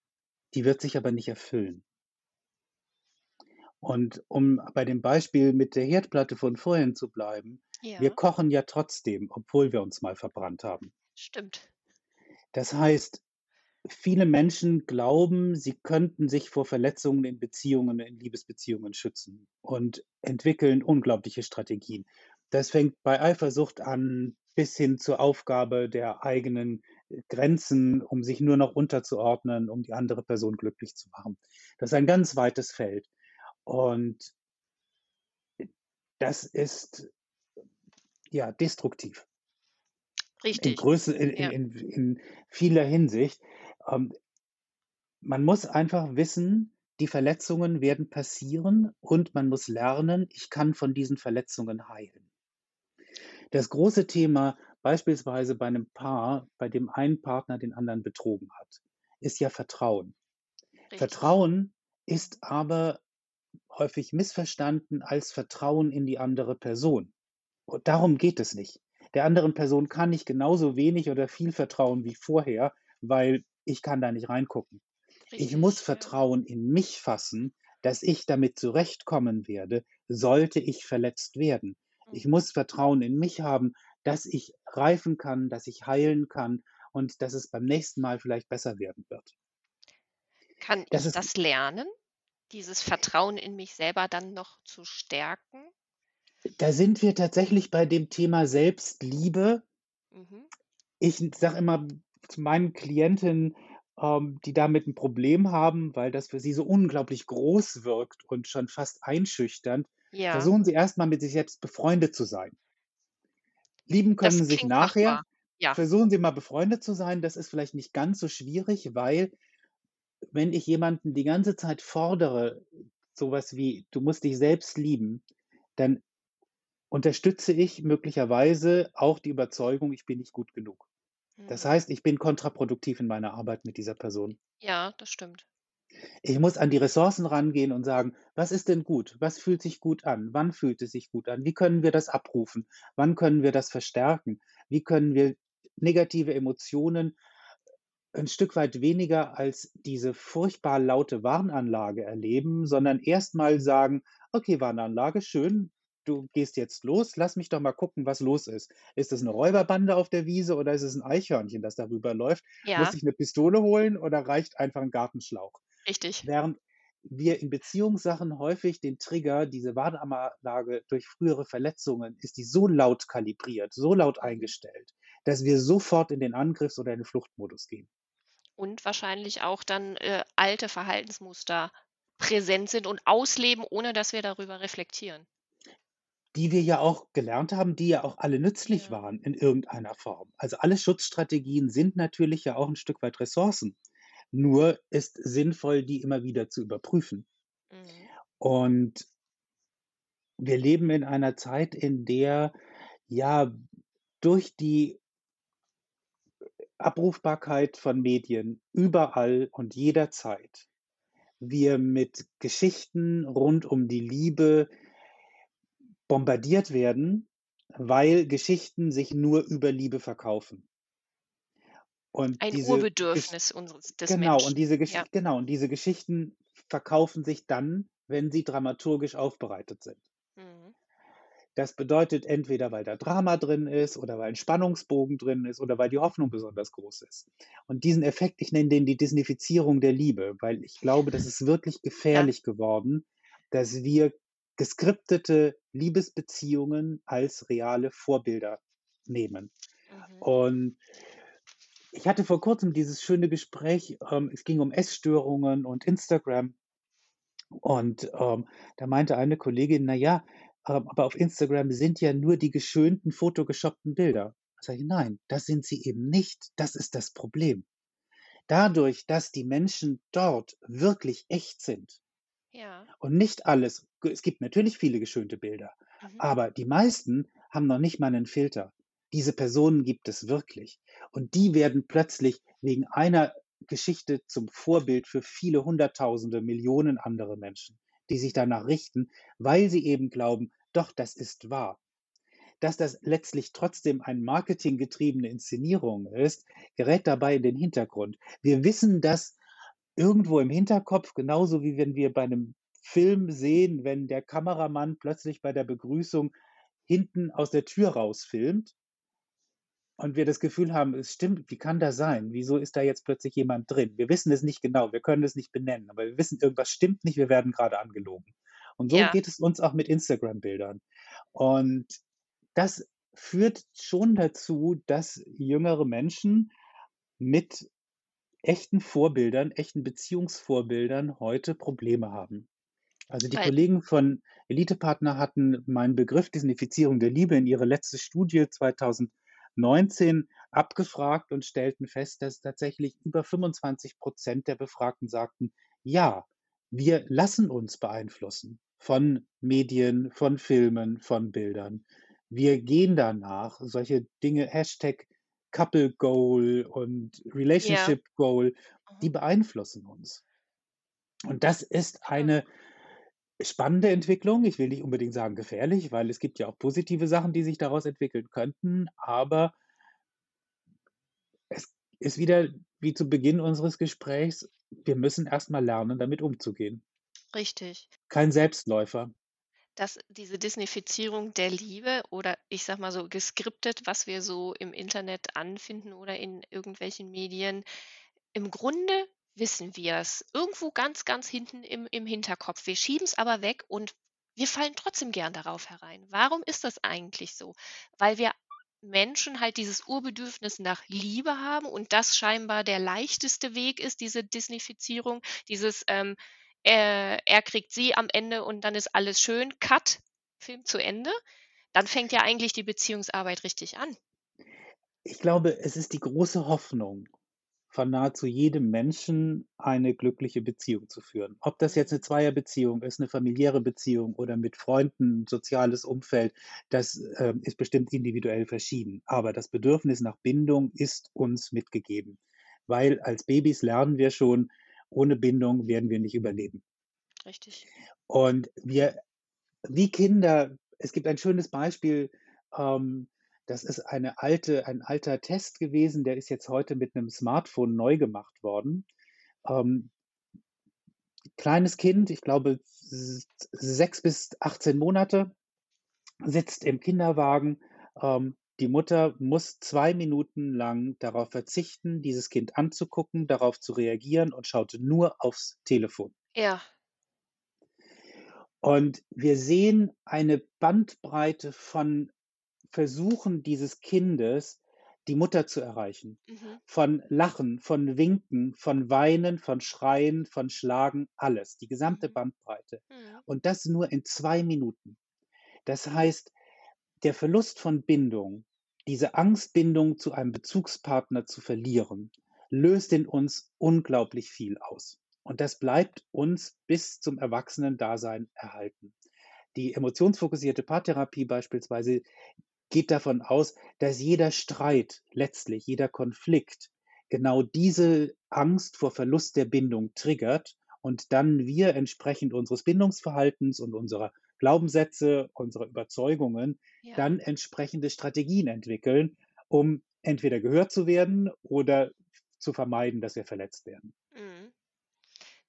die wird sich aber nicht erfüllen. Und um bei dem Beispiel mit der Herdplatte von vorhin zu bleiben, wir Ja. kochen ja trotzdem, obwohl wir uns mal verbrannt haben. Stimmt. Das heißt, viele Menschen glauben, sie könnten sich vor Verletzungen in Beziehungen, in Liebesbeziehungen schützen und entwickeln unglaubliche Strategien. Das fängt bei Eifersucht an bis hin zur Aufgabe der eigenen, äh, Grenzen, um sich nur noch unterzuordnen, um die andere Person glücklich zu machen. Das ist ein ganz weites Feld und das ist, ja, destruktiv. In Richtig, Größe in in ja. in in vieler Hinsicht. Ähm, man muss einfach wissen, die Verletzungen werden passieren und man muss lernen, ich kann von diesen Verletzungen heilen. Das große Thema beispielsweise bei 'nem Paar, bei dem ein Partner den anderen betrogen hat, ist ja Vertrauen. Richtig. Vertrauen ist aber häufig missverstanden als Vertrauen in die andere Person. Und darum geht es nicht. Der anderen Person kann ich genauso wenig oder viel vertrauen wie vorher, weil ich kann da nicht reingucken. Ich muss Richtig, ja. Vertrauen in mich fassen, dass ich damit zurechtkommen werde, sollte ich verletzt werden. Ich Mhm. muss Vertrauen in mich haben, dass ich reifen kann, dass ich heilen kann und dass es beim nächsten Mal vielleicht besser werden wird. Kann Das ich ist das lernen, dieses Vertrauen in mich selber dann noch zu stärken? Da sind wir tatsächlich bei dem Thema Selbstliebe. Mhm. Ich sage immer zu meinen Klientinnen, ähm, die damit 'n Problem haben, weil das für sie so unglaublich groß wirkt und schon fast einschüchternd: Ja. Versuchen Sie erst mal mit sich selbst befreundet zu sein. Lieben können Sie sich nachher. ja. Versuchen Sie mal befreundet zu sein. Das ist vielleicht nicht ganz so schwierig, weil wenn ich jemanden die ganze Zeit fordere, so was wie: „Du musst dich selbst lieben“, dann unterstütze ich möglicherweise auch die Überzeugung, ich bin nicht gut genug. Das Mhm. heißt, ich bin kontraproduktiv in meiner Arbeit mit dieser Person. Ja, das stimmt. Ich muss an die Ressourcen rangehen und sagen: „Was ist denn gut? Was fühlt sich gut an? Wann fühlt es sich gut an? Wie können wir das abrufen? Wann können wir das verstärken? Wie können wir negative Emotionen 'n Stück weit weniger als diese furchtbar laute Warnanlage erleben, sondern erst mal sagen: „Okay, Warnanlage, schön. Du gehst jetzt los. Lass mich doch mal gucken, was los ist. Ist das 'ne Mhm. Räuberbande auf der Wiese oder ist es 'n Eichhörnchen, das da rüberläuft? Muss Ja. ich 'ne Pistole holen oder reicht einfach 'n Gartenschlauch?“ Richtig. Während wir in Beziehungssachen häufig den Trigger, diese Warnanlage durch frühere Verletzungen ist die so laut kalibriert, so laut eingestellt, dass wir sofort in den Angriffs oder in den Fluchtmodus gehen. Und wahrscheinlich auch dann, äh, alte Verhaltensmuster präsent sind und ausleben, ohne dass wir darüber reflektieren. Die wir ja auch gelernt haben, die ja auch alle nützlich waren in irgendeiner Form. Also, alle Schutzstrategien sind natürlich ja auch 'n Stück weit Ressourcen. Nur ist sinnvoll, die immer wieder zu überprüfen. Mhm. Und wir leben in einer Zeit, in der, ja, durch die Abrufbarkeit von Medien überall und jederzeit wir mit Geschichten rund um die Liebe bombardiert werden, weil Geschichten sich nur über Liebe verkaufen. Und Ein diese Gesch Urbedürfnis unseres des genau, und Menschen, diese ja. Gesch genau, und diese Geschichten verkaufen sich dann, wenn sie dramaturgisch aufbereitet sind. Mhm. Das bedeutet entweder, weil da Drama drin ist oder weil 'n Spannungsbogen drin ist oder weil die Hoffnung besonders groß ist. Und diesen Effekt, ich nenne den die Disneyfizierung der Liebe, weil ich glaube, das ist wirklich Ja. gefährlich geworden, dass wir geskriptete Liebesbeziehungen als reale Vorbilder nehmen. Mhm. Und ich hatte vor Kurzem dieses schöne Gespräch, ähm, es ging um Essstörungen und Instagram. Und, ähm, da meinte eine Kollegin: „Na ja, ähm, aber auf Instagram sind ja nur die geschönten, photoshoppten Bilder.“ Sage ich: „Nein, das sind sie eben nicht. Das ist das Problem.“ Dadurch, dass die Menschen dort wirklich echt sind Ja. und nicht alles es gibt natürlich viele geschönte Bilder, Mhm. aber die meisten haben noch nicht mal 'nen Filter. Diese Personen gibt es wirklich. Und die werden plötzlich wegen einer Geschichte zum Vorbild für viele Hunderttausende, Millionen andere Menschen, die sich danach richten, weil sie eben glauben: „Doch, das ist wahr.“ Dass das letztlich trotzdem eine marketinggetriebene Inszenierung ist, gerät dabei in den Hintergrund. Wir wissen das irgendwo im Hinterkopf, genauso wie wenn wir bei 'nem Film sehen, wenn der Kameramann plötzlich bei der Begrüßung hinten aus der Tür raus filmt und wir das Gefühl haben, es stimmt, wie kann das sein? Wieso ist da jetzt plötzlich jemand drin? Wir wissen es nicht genau, wir können es nicht benennen, aber wir wissen, irgendwas stimmt nicht, wir werden gerade angelogen. Und so Ja. geht es uns auch mit Instagram-Bildern. Und das führt schon dazu, dass jüngere Menschen mit echten Vorbildern, echten Beziehungsvorbildern heute Probleme haben. Also, die Weil Kollegen von Elite-Partner hatten meinen Begriff Disneyfizierung der Liebe in ihre letzte Studie 2019 abgefragt und stellten fest, dass tatsächlich über 25% der Befragten sagten: „Ja, wir lassen uns beeinflussen von Medien, von Filmen, von Bildern. Wir gehen danach.“ Solche Dinge, Hashtag Couple Goal und. Relationship Goal, die Mhm. beeinflussen uns. Und das ist eine spannende Entwicklung. Ich will nicht unbedingt sagen gefährlich, weil es gibt ja auch positive Sachen, die sich daraus entwickeln könnten, aber es ist wieder wie zu Beginn unseres Gesprächs, wir müssen erst mal lernen, damit umzugehen. Richtig. Kein Selbstläufer. Dass diese Disneyfizierung der Liebe oder ich sage mal so geskriptet, was wir so im Internet anfinden oder in irgendwelchen Medien im Grunde wissen wir's irgendwo ganz, ganz hinten im im Hinterkopf. Wir schieben's aber weg und wir fallen trotzdem gern darauf herein. Warum ist das eigentlich so? Weil wir Menschen halt dieses Urbedürfnis nach Liebe haben und das scheinbar der leichteste Weg ist, diese Disneyfizierung, dieses, ähm, äh, er kriegt sie am Ende und dann ist alles schön, Cut, Film zu Ende. Dann fängt ja eigentlich die Beziehungsarbeit richtig an. Ich glaube, es ist die große Hoffnung von nahezu jedem Menschen, eine glückliche Beziehung zu führen. Ob das jetzt Mhm. 'ne Zweierbeziehung ist, 'ne familiäre Beziehung oder mit Freunden, soziales Umfeld, das, ähm, ist bestimmt individuell verschieden. Aber das Bedürfnis nach Bindung ist uns mitgegeben, weil als Babys lernen wir schon, ohne Bindung werden wir nicht überleben. Richtig. Und wir wie Kinder es gibt ein schönes Beispiel, ähm, das ist eine alte ein alter Test gewesen, der ist jetzt heute mit 'nem Smartphone neu gemacht worden. Ähm kleines Kind, ich glaube s 6 bis 18 Monate, sitzt im Kinderwagen. Ähm, die Mutter muss 2 Minuten lang darauf verzichten, dieses Kind anzugucken, darauf zu reagieren und schaute nur aufs Telefon. Ja. Und wir sehen eine Bandbreite von Versuchen dieses Kindes, die Mutter zu erreichen. Mhm. Von Lachen, von Winken, von Weinen, von Schreien, von Schlagen, alles, die gesamte Mhm. Bandbreite. Mhm. Und das nur in 2 Minuten. Das heißt, der Verlust von Bindung, diese Angst, Bindung zu einem Bezugspartner zu verlieren, löst in uns unglaublich viel aus. Und das bleibt uns bis zum Erwachsenendasein erhalten. Die emotionsfokussierte Paartherapie beispielsweise geht davon aus, dass jeder Streit, letztlich jeder Konflikt genau diese Angst vor Verlust der Bindung triggert und dann wir entsprechend unseres Bindungsverhaltens und unserer Glaubenssätze, unserer Überzeugungen Ja. dann entsprechende Strategien entwickeln, um entweder gehört zu werden oder zu vermeiden, dass wir verletzt werden. Mhm.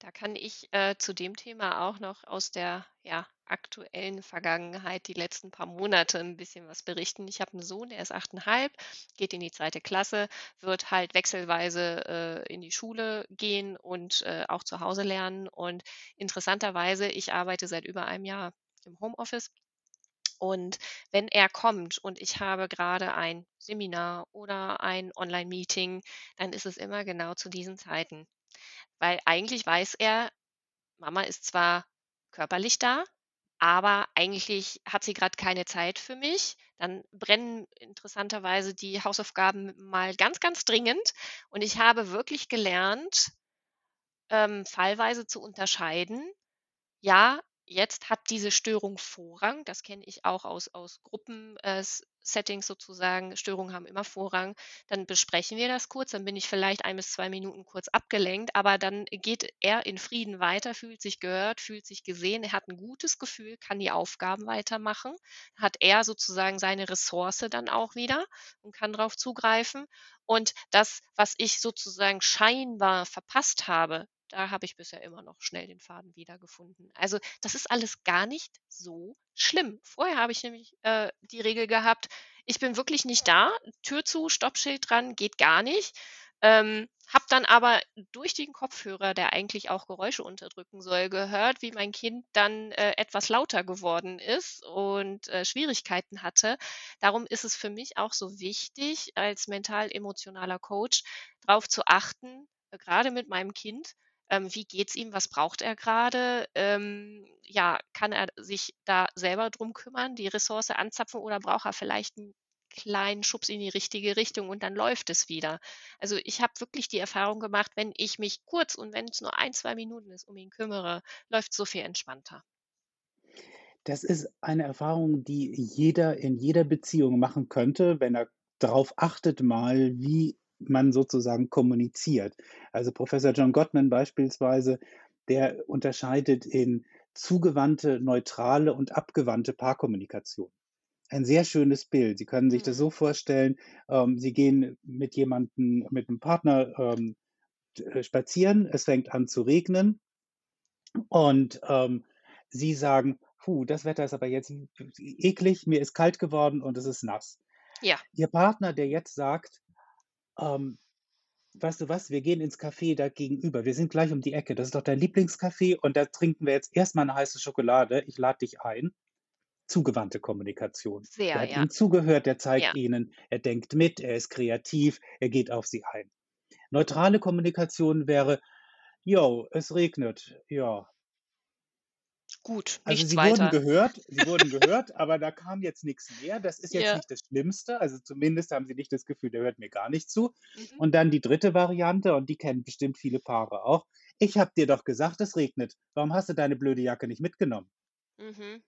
Da kann ich, äh, zu dem Thema auch noch aus der, ja, aktuellen Vergangenheit die letzten paar Monate 'n bisschen was berichten. Ich habe 'n Sohn, der ist 8,5, geht in die 2. Klasse, wird halt wechselweise, äh, in die Schule gehen und, äh, auch zu Hause lernen. Und interessanterweise, ich arbeite seit über einem Jahr im Homeoffice. Und wenn er kommt und ich habe grade ein Seminar oder ein Online-Meeting, dann ist es immer genau zu diesen Zeiten. Weil eigentlich weiß er, Mama ist zwar körperlich da, aber eigentlich hat sie grad keine Zeit für mich. Dann brennen interessanterweise die Hausaufgaben mal ganz, ganz dringend. Und ich habe wirklich gelernt ähm, fallweise zu unterscheiden. Ja, jetzt hat diese Störung Vorrang. Das kenne ich auch aus aus Gruppen äh, sozusagen. Störungen haben immer Vorrang. Dann besprechen wir das kurz, dann bin ich vielleicht 1 bis 2 Minuten kurz abgelenkt, aber dann geht er in Frieden weiter, fühlt sich gehört, fühlt sich gesehen. Er hat 'n gutes Gefühl, kann die Aufgaben weitermachen, hat er sozusagen seine Ressource dann auch wieder und kann drauf zugreifen. Und das, was ich sozusagen scheinbar verpasst habe, da habe ich bisher immer noch schnell den Faden wiedergefunden. Also, das ist alles gar nicht so schlimm. Vorher habe ich nämlich, äh, die Regel gehabt: „Ich bin wirklich nicht da, Tür zu, Stoppschild dran, geht gar nicht.“ Ähm, habe dann aber durch den Kopfhörer, der eigentlich auch Geräusche unterdrücken soll, gehört, wie mein Kind dann, äh, etwas lauter geworden ist und, äh, Schwierigkeiten hatte. Darum ist es für mich auch so wichtig, als mental-emotionaler Coach drauf zu achten, äh, grade mit meinem Kind, ähm, wie geht's ihm, was braucht er grade? Ähm, ja, kann er sich da selber drum kümmern, die Ressource anzapfen oder braucht er vielleicht 'n kleinen Schubs in die richtige Richtung und dann läuft es wieder. Also, ich habe wirklich die Erfahrung gemacht, wenn ich mich kurz und wenn's nur 1, 2 Minuten ist, um ihn kümmere, läuft's so viel entspannter. Das ist eine Erfahrung, die jeder in jeder Beziehung machen könnte, wenn er darauf achtet mal, wie man sozusagen kommuniziert. Also, Professor John Gottman beispielsweise, der unterscheidet in zugewandte, neutrale und abgewandte Paarkommunikation. Ein sehr schönes Bild. Sie können sich das Mhm. so vorstellen, ähm, Sie gehen mit jemandem mit 'nem Partner, ähm, äh, spazieren. Es fängt an zu regnen und, ähm, Sie sagen: „Puh, das Wetter ist aber jetzt w eklig, mir ist kalt geworden und es ist nass.“ Ja. Ihr Partner, der jetzt sagt, ähm: „Weißt du was, wir gehen ins Café da gegenüber. Wir sind gleich um die Ecke. Das ist doch dein Lieblingscafé und da trinken wir jetzt erst mal 'ne heiße Schokolade. Ich lade dich ein.“ Zugewandte Kommunikation. Sehr, hat ja. Ihnen zugehört, der zeigt Ja. Ihnen er denkt mit, er ist kreativ, er geht auf Sie ein. Neutrale Kommunikation wäre: „Jo, es regnet, ja.“ Gut, Also, nichts Sie wurden weiter. gehört Sie wurden gehört, aber da kam jetzt nix mehr. Das ist jetzt Ja. nicht das Schlimmste. Also, zumindest haben Sie nicht das Gefühl, der hört mir gar nicht zu. Mhm. Und dann die 3. Variante und die kennen bestimmt viele Paare auch: „Ich habe dir doch gesagt, es regnet. Warum hast du deine blöde Jacke nicht mitgenommen?“ Mhm.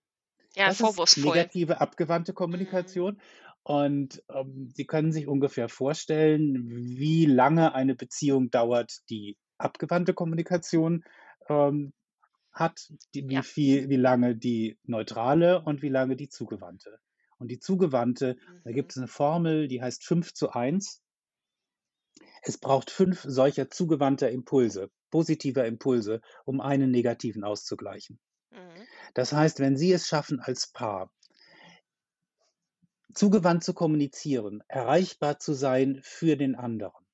Ja, Das ist negative, abgewandte Mhm. Kommunikation und, ähm, Sie können sich ungefähr vorstellen, wie lange eine Beziehung dauert, die abgewandte Kommunikation, ähm, hat, die wie Ja. viel wie lange die neutrale und wie lange die zugewandte. Und die zugewandte, da Mhm. gibt's 'ne Formel, die heißt 5:1. Es braucht 5 solcher zugewandter Impulse, positiver Impulse, um einen negativen auszugleichen. Mhm. Das heißt, wenn Sie es schaffen als Paar zugewandt zu kommunizieren, erreichbar zu sein für den anderen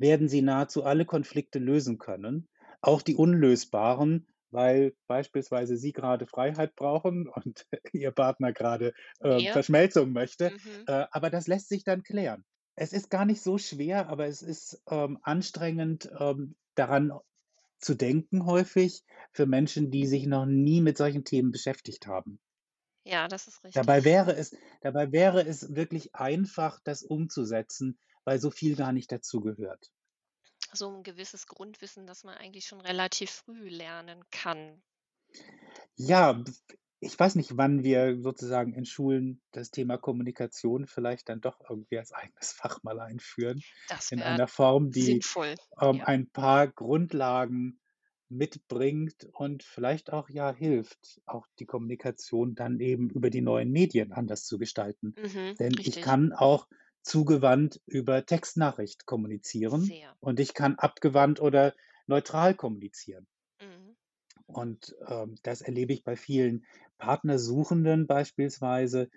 werden Sie nahezu alle Konflikte lösen können, auch die unlösbaren, weil beispielsweise Sie grade Freiheit brauchen und Ihr Partner grade, ähm, Ja. Verschmelzung möchte, Mhm. äh, aber das lässt sich dann klären. Es ist gar nicht so schwer, aber es ist, ähm, anstrengend, ähm, daran zu denken häufig für Menschen, die sich noch nie mit solchen Themen beschäftigt haben. Ja, das ist Dabei richtig. wäre es dabei wäre es wirklich einfach, das umzusetzen, weil so viel gar nicht dazugehört. So 'n gewisses Grundwissen, das man eigentlich schon relativ früh lernen kann. Ja, ich weiß nicht, wann wir sozusagen in Schulen das Thema Kommunikation vielleicht dann doch irgendwie als eigenes Fach mal einführen Das in einer Form, die, ähm, ja. ein paar Grundlagen mitbringt und vielleicht auch, ja, hilft, auch die Kommunikation dann eben über die neuen Medien anders zu gestalten. Mhm, Denn ich richtig. kann auch zugewandt über Textnachricht kommunizieren Sehr. und ich kann abgewandt oder neutral kommunizieren. Mhm. Und, ähm, das erlebe ich bei vielen Partnersuchenden beispielsweise,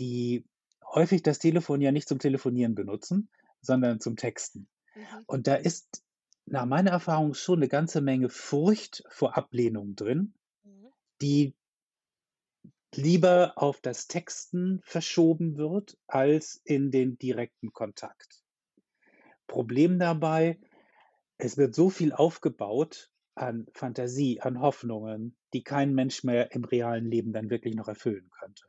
die häufig das Telefon ja nicht zum Telefonieren benutzen, sondern zum Texten. Mhm. Und da ist nach meiner Erfahrung schon 'ne ganze Menge Furcht vor Ablehnung drin, Mhm. die lieber auf das Texten verschoben wird als in den direkten Kontakt. Problem dabei, es wird so viel aufgebaut an Fantasie, an Hoffnungen, die kein Mensch mehr im realen Leben dann wirklich noch erfüllen könnte.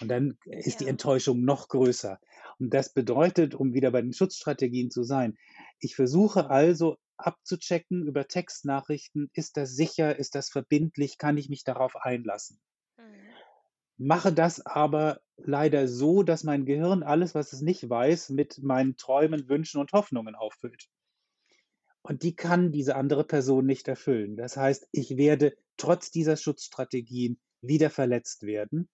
Und dann ist die Ja. Enttäuschung noch größer. Und das bedeutet, um wieder bei den Schutzstrategien zu sein ich versuche also abzuchecken über Textnachrichten: „Ist das sicher? Ist das verbindlich? Kann ich mich darauf einlassen?“ Mhm. Mache das aber leider so, dass mein Gehirn alles, was es nicht weiß, mit meinen Träumen, Wünschen und Hoffnungen auffüllt. Und die kann diese andere Person nicht erfüllen. Das heißt, ich werde trotz dieser Schutzstrategien wieder verletzt werden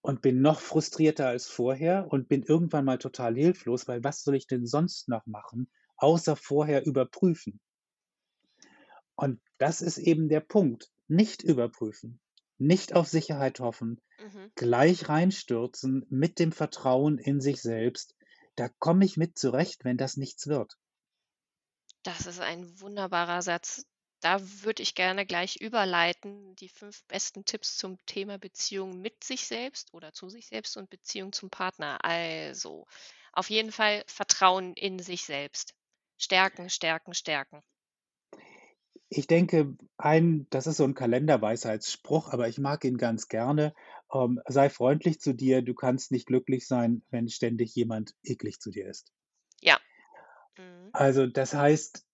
und bin noch frustrierter als vorher und bin irgendwann mal total hilflos, weil was soll ich denn sonst noch machen, außer vorher überprüfen? Und das ist eben der Punkt. Nicht überprüfen, nicht auf Sicherheit hoffen, Mhm. gleich reinstürzen mit dem Vertrauen in sich selbst. Da komme ich mit zurecht, wenn das nichts wird. Das ist ein wunderbarer Satz. Da würde ich gerne gleich überleiten, die 5 besten Tipps zum Thema Beziehung mit sich selbst oder zu sich selbst und Beziehung zum Partner. Also, auf jeden Fall Vertrauen in sich selbst. Stärken, stärken, stärken. Ich denke, ein das ist so 'n Kalenderweisheitsspruch, aber ich mag ihn ganz gerne. Ähm, sei freundlich zu dir, du kannst nicht glücklich sein, wenn ständig jemand eklig zu dir ist. Ja. Mhm. Also, das heißt,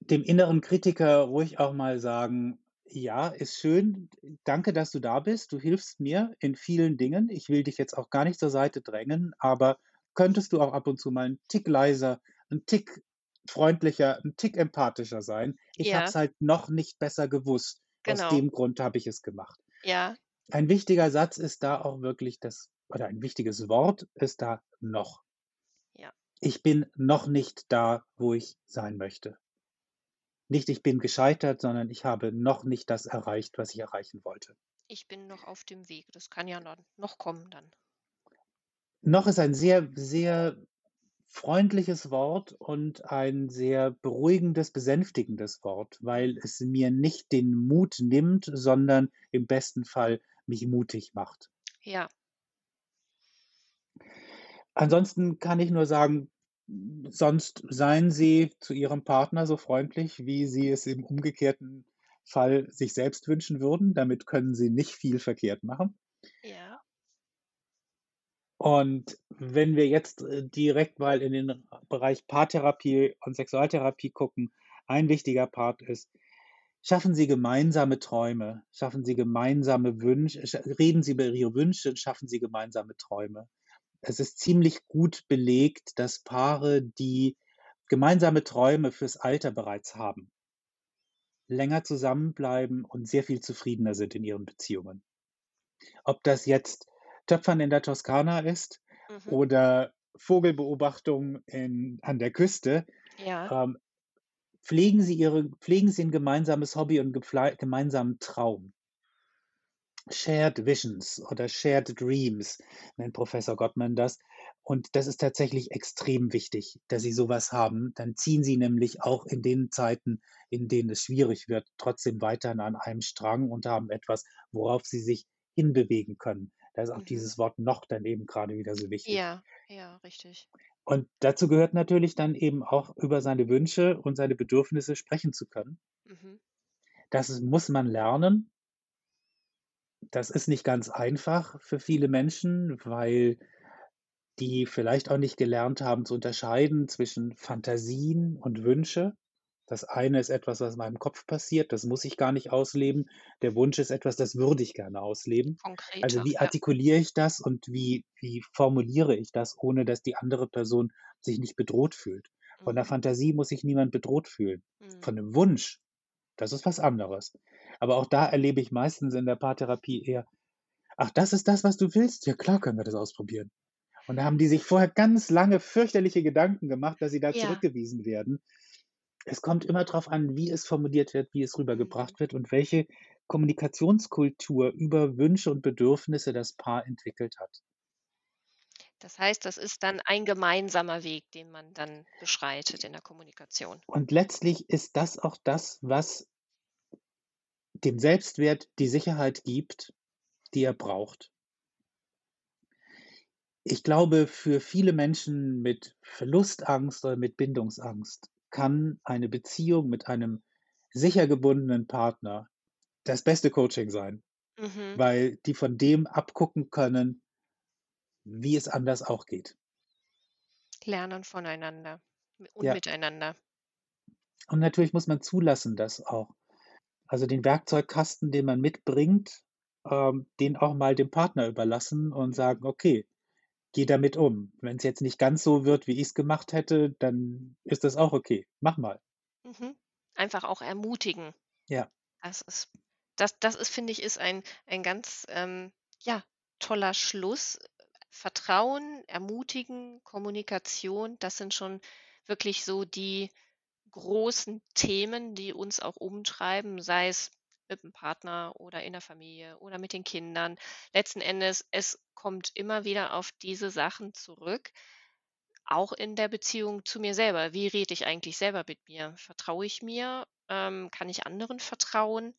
dem inneren Kritiker ruhig auch mal sagen: „Ja, ist schön. Danke, dass du da bist. Du hilfst mir in vielen Dingen. Ich will dich jetzt auch gar nicht zur Seite drängen, aber könntest du auch ab und zu mal 'n Tick leiser, 'n Tick freundlicher, 'n Tick empathischer sein? Ich habe Ja. es halt noch nicht besser gewusst. Aus Genau. dem Grund habe ich es gemacht.“ Ja. Ein wichtiger Satz ist da auch wirklich das oder ein wichtiges Wort ist da „noch“. Ja. Ich bin noch nicht da, wo ich sein möchte. Nicht: „Ich bin gescheitert“, sondern: „Ich habe noch nicht das erreicht, was ich erreichen wollte.“ Ich bin noch auf dem Weg. Das kann ja noch noch kommen dann. Noch ist ein sehr, sehr freundliches Wort und ein sehr beruhigendes, besänftigendes Wort, weil es mir nicht den Mut nimmt, sondern im besten Fall mich mutig macht. Ja. Ansonsten kann ich nur sagen, sonst seien Sie zu Ihrem Partner so freundlich, wie Sie es im umgekehrten Fall sich selbst wünschen würden. Damit können Sie nicht viel verkehrt machen. Ja. Und wenn wir jetzt, äh, direkt mal in den Bereich Paartherapie und Sexualtherapie gucken, ein wichtiger Part ist, schaffen Sie gemeinsame Träume, schaffen Sie gemeinsame Wünsche sch reden Sie über Ihre Wünsche und schaffen Sie gemeinsame Träume. Es ist ziemlich gut belegt, dass Paare, die gemeinsame Träume fürs Alter bereits haben länger zusammenbleiben und sehr viel zufriedener sind in ihren Beziehungen. Ob das jetzt Töpfern in der Toskana ist Mhm. oder Vogelbeobachtung in an der Küste, Ja. ähm, pflegen Sie Ihre pflegen Sie 'n gemeinsames Hobby und gemeinsamen Traum. Shared Visions oder Shared Dreams nennt Professor Gottman das. Und das ist tatsächlich extrem wichtig, dass Sie so was haben. Dann ziehen Sie nämlich auch in den Zeiten, in denen es schwierig wird, trotzdem weiterhin an einem Strang und haben etwas, worauf Sie sich hinbewegen können. Da ist auch Mhm. dieses Wort „noch“ dann eben grade wieder so wichtig. Ja, ja, richtig. Und dazu gehört natürlich dann eben auch, über seine Wünsche und seine Bedürfnisse sprechen zu können. Mhm. Das muss man lernen. Das ist nicht ganz einfach für viele Menschen, weil die vielleicht auch nicht gelernt haben zu unterscheiden zwischen Phantasien und Wünsche. Das eine ist etwas, was in meinem Kopf passiert, das muss ich gar nicht ausleben. Der Wunsch ist etwas, das würde ich gerne ausleben. Also, Konkreter, wie ja. artikuliere ich das und wie wie formuliere ich das, ohne dass die andere Person sich nicht bedroht fühlt? Von der Mhm. Fantasie muss sich niemand bedroht fühlen. Mhm. Von 'nem Wunsch, das ist was anderes. Aber auch da erlebe ich meistens in der Paartherapie eher: „Ach, das ist das, was du willst? Ja klar können wir das ausprobieren.“ Und da haben die sich vorher ganz lange fürchterliche Gedanken gemacht, dass sie da Ja. zurückgewiesen werden. Es kommt immer drauf an, wie es formuliert wird, wie es rübergebracht wird und welche Kommunikationskultur über Wünsche und Bedürfnisse das Paar entwickelt hat. Das heißt, das ist dann ein gemeinsamer Weg, den man dann beschreitet in der Kommunikation. Und letztlich ist das auch das, was dem Selbstwert die Sicherheit gibt, die er braucht. Ich glaube, für viele Menschen mit Verlustangst oder mit Bindungsangst kann eine Beziehung mit einem sicher gebundenen Partner das beste Coaching sein, Mhm. weil die von dem abgucken können wie es anders auch geht. Lernen voneinander und Ja. miteinander. Und natürlich muss man zulassen, dass auch also, den Werkzeugkasten, den man mitbringt, ähm, den auch mal dem Partner überlassen und sagen: „Okay, geh damit um. Wenn's jetzt nicht ganz so wird, wie ich's gemacht hätte, dann ist das auch okay. Mach mal.“ Mhm. Einfach auch ermutigen. Ja. Das ist das das ist, finde ich ist ein ein ganz, ähm, ja, toller Schluss. Vertrauen, ermutigen, Kommunikation, das sind schon wirklich so die großen Themen, die uns auch umtreiben, sei es mit dem Partner oder in der Familie oder mit den Kindern. Letzten Endes, es kommt immer wieder auf diese Sachen zurück, auch in der Beziehung zu mir selber. Wie rede ich eigentlich selber mit mir? Vertraue ich mir? Ähm, kann ich anderen vertrauen?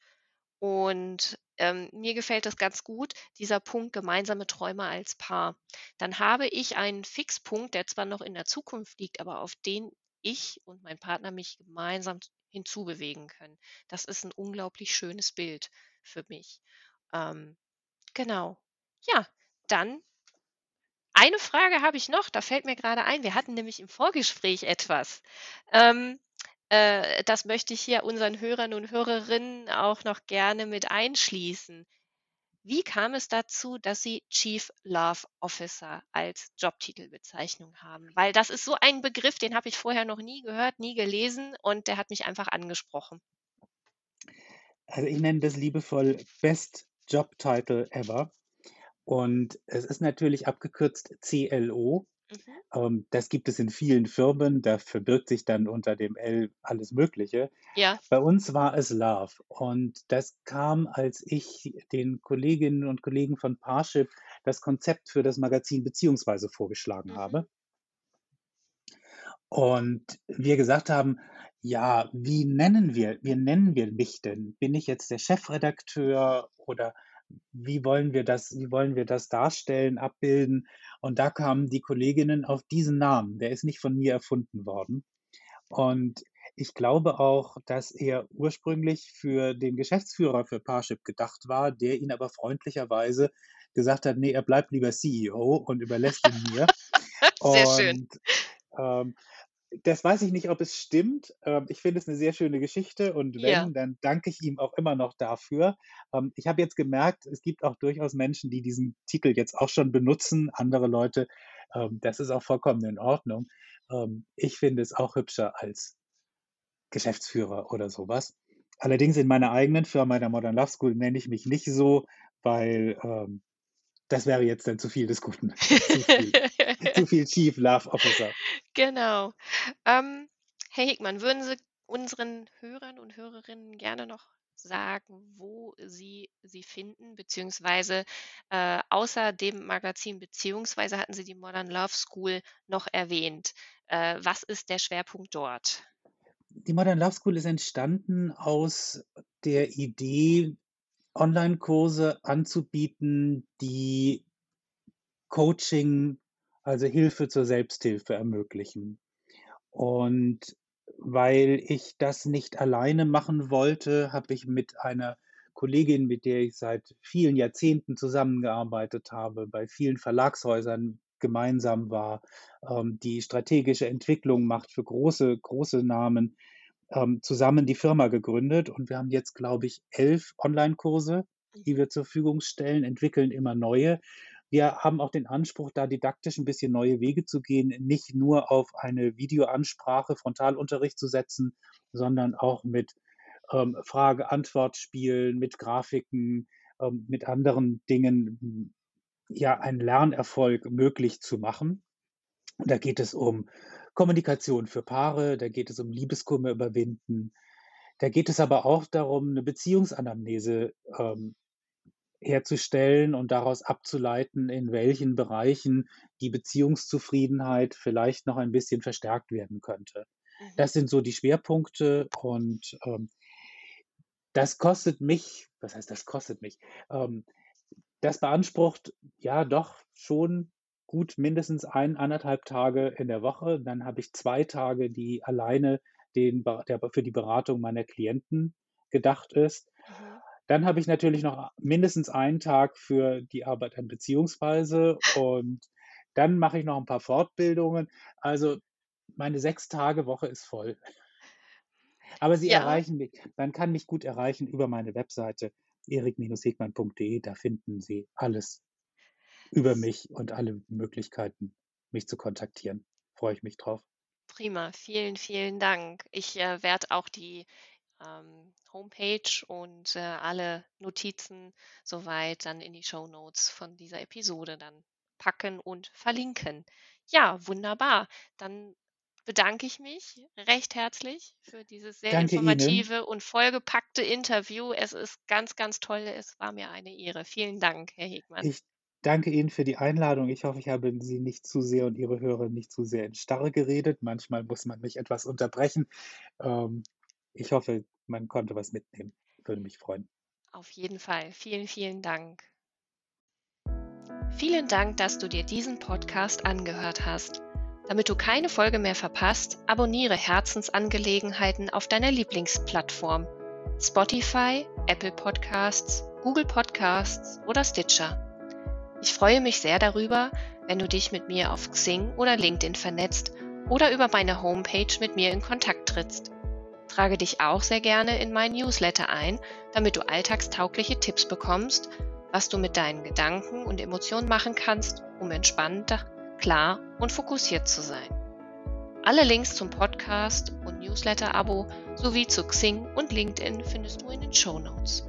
Und ähm, mir gefällt das ganz gut, dieser Punkt gemeinsame Träume als Paar. Dann habe ich einen Fixpunkt, der zwar noch in der Zukunft liegt, aber auf den ich und mein Partner mich gemeinsam hinzubewegen können. Das ist ein unglaublich schönes Bild für mich. Ähm, genau. Ja, dann eine Frage habe ich noch, da fällt mir gerade ein. Wir hatten nämlich im Vorgespräch etwas. Ähm, äh, das möchte ich hier unseren Hörern und Hörerinnen auch noch gerne mit einschließen. Wie kam es dazu, dass Sie Chief Love Officer als Jobtitelbezeichnung haben? Weil das ist so ein Begriff, den habe ich vorher noch nie gehört, nie gelesen und der hat mich einfach angesprochen. Also ich nenne das liebevoll Best Job Title Ever. Und es ist natürlich abgekürzt CLO. Mhm. Ähm, das gibt es in vielen Firmen, da verbirgt sich dann unter dem L alles Mögliche. Ja. Bei uns war es Love und das kam, als ich den Kolleginnen und Kollegen von Parship das Konzept für das Magazin Beziehungsweise vorgeschlagen Mhm. habe. Und wir gesagt haben, ja, wie nennen wir, wie nennen wir mich denn? Bin ich jetzt der Chefredakteur oder wie wollen wir das, wie wollen wir das darstellen, abbilden? Und da kamen die Kolleginnen auf diesen Namen. Der ist nicht von mir erfunden worden. Und ich glaube auch, dass er ursprünglich für den Geschäftsführer für Parship gedacht war, der ihn aber freundlicherweise gesagt hat, nee, er bleibt lieber CEO und überlässt ihn mir. Sehr schön. Und ähm, das weiß ich nicht, ob es stimmt. Ähm, ich finde es eine sehr schöne Geschichte und Ja. wenn, dann danke ich ihm auch immer noch dafür. Ähm, ich habe jetzt gemerkt, es gibt auch durchaus Menschen, die diesen Titel jetzt auch schon benutzen, andere Leute. Ähm, das ist auch vollkommen in Ordnung. Ich finde es auch hübscher als Geschäftsführer oder sowas. Allerdings in meiner eigenen Firma, der Modern Love School, nenne ich mich nicht so, weil ähm, das wäre jetzt dann zu viel des Guten. zu, viel, zu viel Chief Love Officer. Genau. Ähm, Herr Hegmann, würden Sie unseren Hörern und Hörerinnen gerne noch sagen, wo Sie sie finden, beziehungsweise äh, außer dem Magazin, beziehungsweise hatten Sie die Modern Love School noch erwähnt. Äh, was ist der Schwerpunkt dort? Die Modern Love School ist entstanden aus der Idee, Online-Kurse anzubieten, die Coaching, also Hilfe zur Selbsthilfe ermöglichen. Und weil ich das nicht alleine machen wollte, habe ich mit einer Kollegin, mit der ich seit vielen Jahrzehnten zusammengearbeitet habe, bei vielen Verlagshäusern gemeinsam war, ähm, die strategische Entwicklung macht für große, große Namen, ähm, zusammen die Firma gegründet. Und wir haben jetzt, glaube ich, elf Online-Kurse, die Mhm. wir zur Verfügung stellen, entwickeln immer neue. Wir haben auch den Anspruch, da didaktisch ein bisschen neue Wege zu gehen, nicht nur auf eine Videoansprache, Frontalunterricht zu setzen, sondern auch mit ähm, Frage-Antwort-Spielen, mit Grafiken, ähm, mit anderen Dingen, ja, einen Lernerfolg möglich zu machen. Und da geht es um Kommunikation für Paare, da geht es um Liebeskummer überwinden, da geht es aber auch darum, eine Beziehungsanamnese ähm, herzustellen und daraus abzuleiten, in welchen Bereichen die Beziehungszufriedenheit vielleicht noch ein bisschen verstärkt werden könnte. Mhm. Das sind so die Schwerpunkte und ähm, das kostet mich, was heißt das kostet mich? Ähm, das beansprucht ja doch schon gut mindestens ein, anderthalb Tage in der Woche. Dann habe ich zwei Tage, die alleine den, der für die Beratung meiner Klienten gedacht ist. Mhm. Dann habe ich natürlich noch mindestens einen Tag für die Arbeit an Beziehungsweise und dann mache ich noch ein paar Fortbildungen. Also meine sechs Tage Woche ist voll. Aber Sie Ja, erreichen mich, man kann mich gut erreichen über meine Webseite erik-hegmann.de. Da finden Sie alles über mich und alle Möglichkeiten, mich zu kontaktieren. Freue ich mich drauf. prima. Vielen, vielen Dank. Ich äh, werde auch die ähm, Homepage und äh, alle Notizen soweit dann in die Show Notes von dieser Episode dann packen und verlinken. Ja, wunderbar. Dann bedanke ich mich recht herzlich für dieses sehr Danke Ihnen. informative und vollgepackte Interview. Es ist ganz, ganz toll. Es war mir eine Ehre. Vielen Dank, Herr Hegmann. Ich danke Ihnen für die Einladung. Ich hoffe, ich habe Sie nicht zu sehr und Ihre Hörer nicht zu sehr in Starre geredet. Manchmal muss man mich etwas unterbrechen. Ähm, ich hoffe, man konnte was mitnehmen. Würde mich freuen. Auf jeden Fall. Vielen, vielen Dank. Vielen Dank, dass du dir diesen Podcast angehört hast. Damit du keine Folge mehr verpasst, abonniere Herzensangelegenheiten auf deiner Lieblingsplattform. Spotify, Apple Podcasts, Google Podcasts oder Stitcher. Ich freue mich sehr darüber, wenn du dich mit mir auf Xing oder LinkedIn vernetzt oder über meine Homepage mit mir in Kontakt trittst. Trage dich auch sehr gerne in mein Newsletter ein, damit du alltagstaugliche Tipps bekommst, was du mit deinen Gedanken und Emotionen machen kannst, um entspannter klar und fokussiert zu sein. Alle Links zum Podcast und Newsletter-Abo sowie zu Xing und LinkedIn findest du in den Show Notes.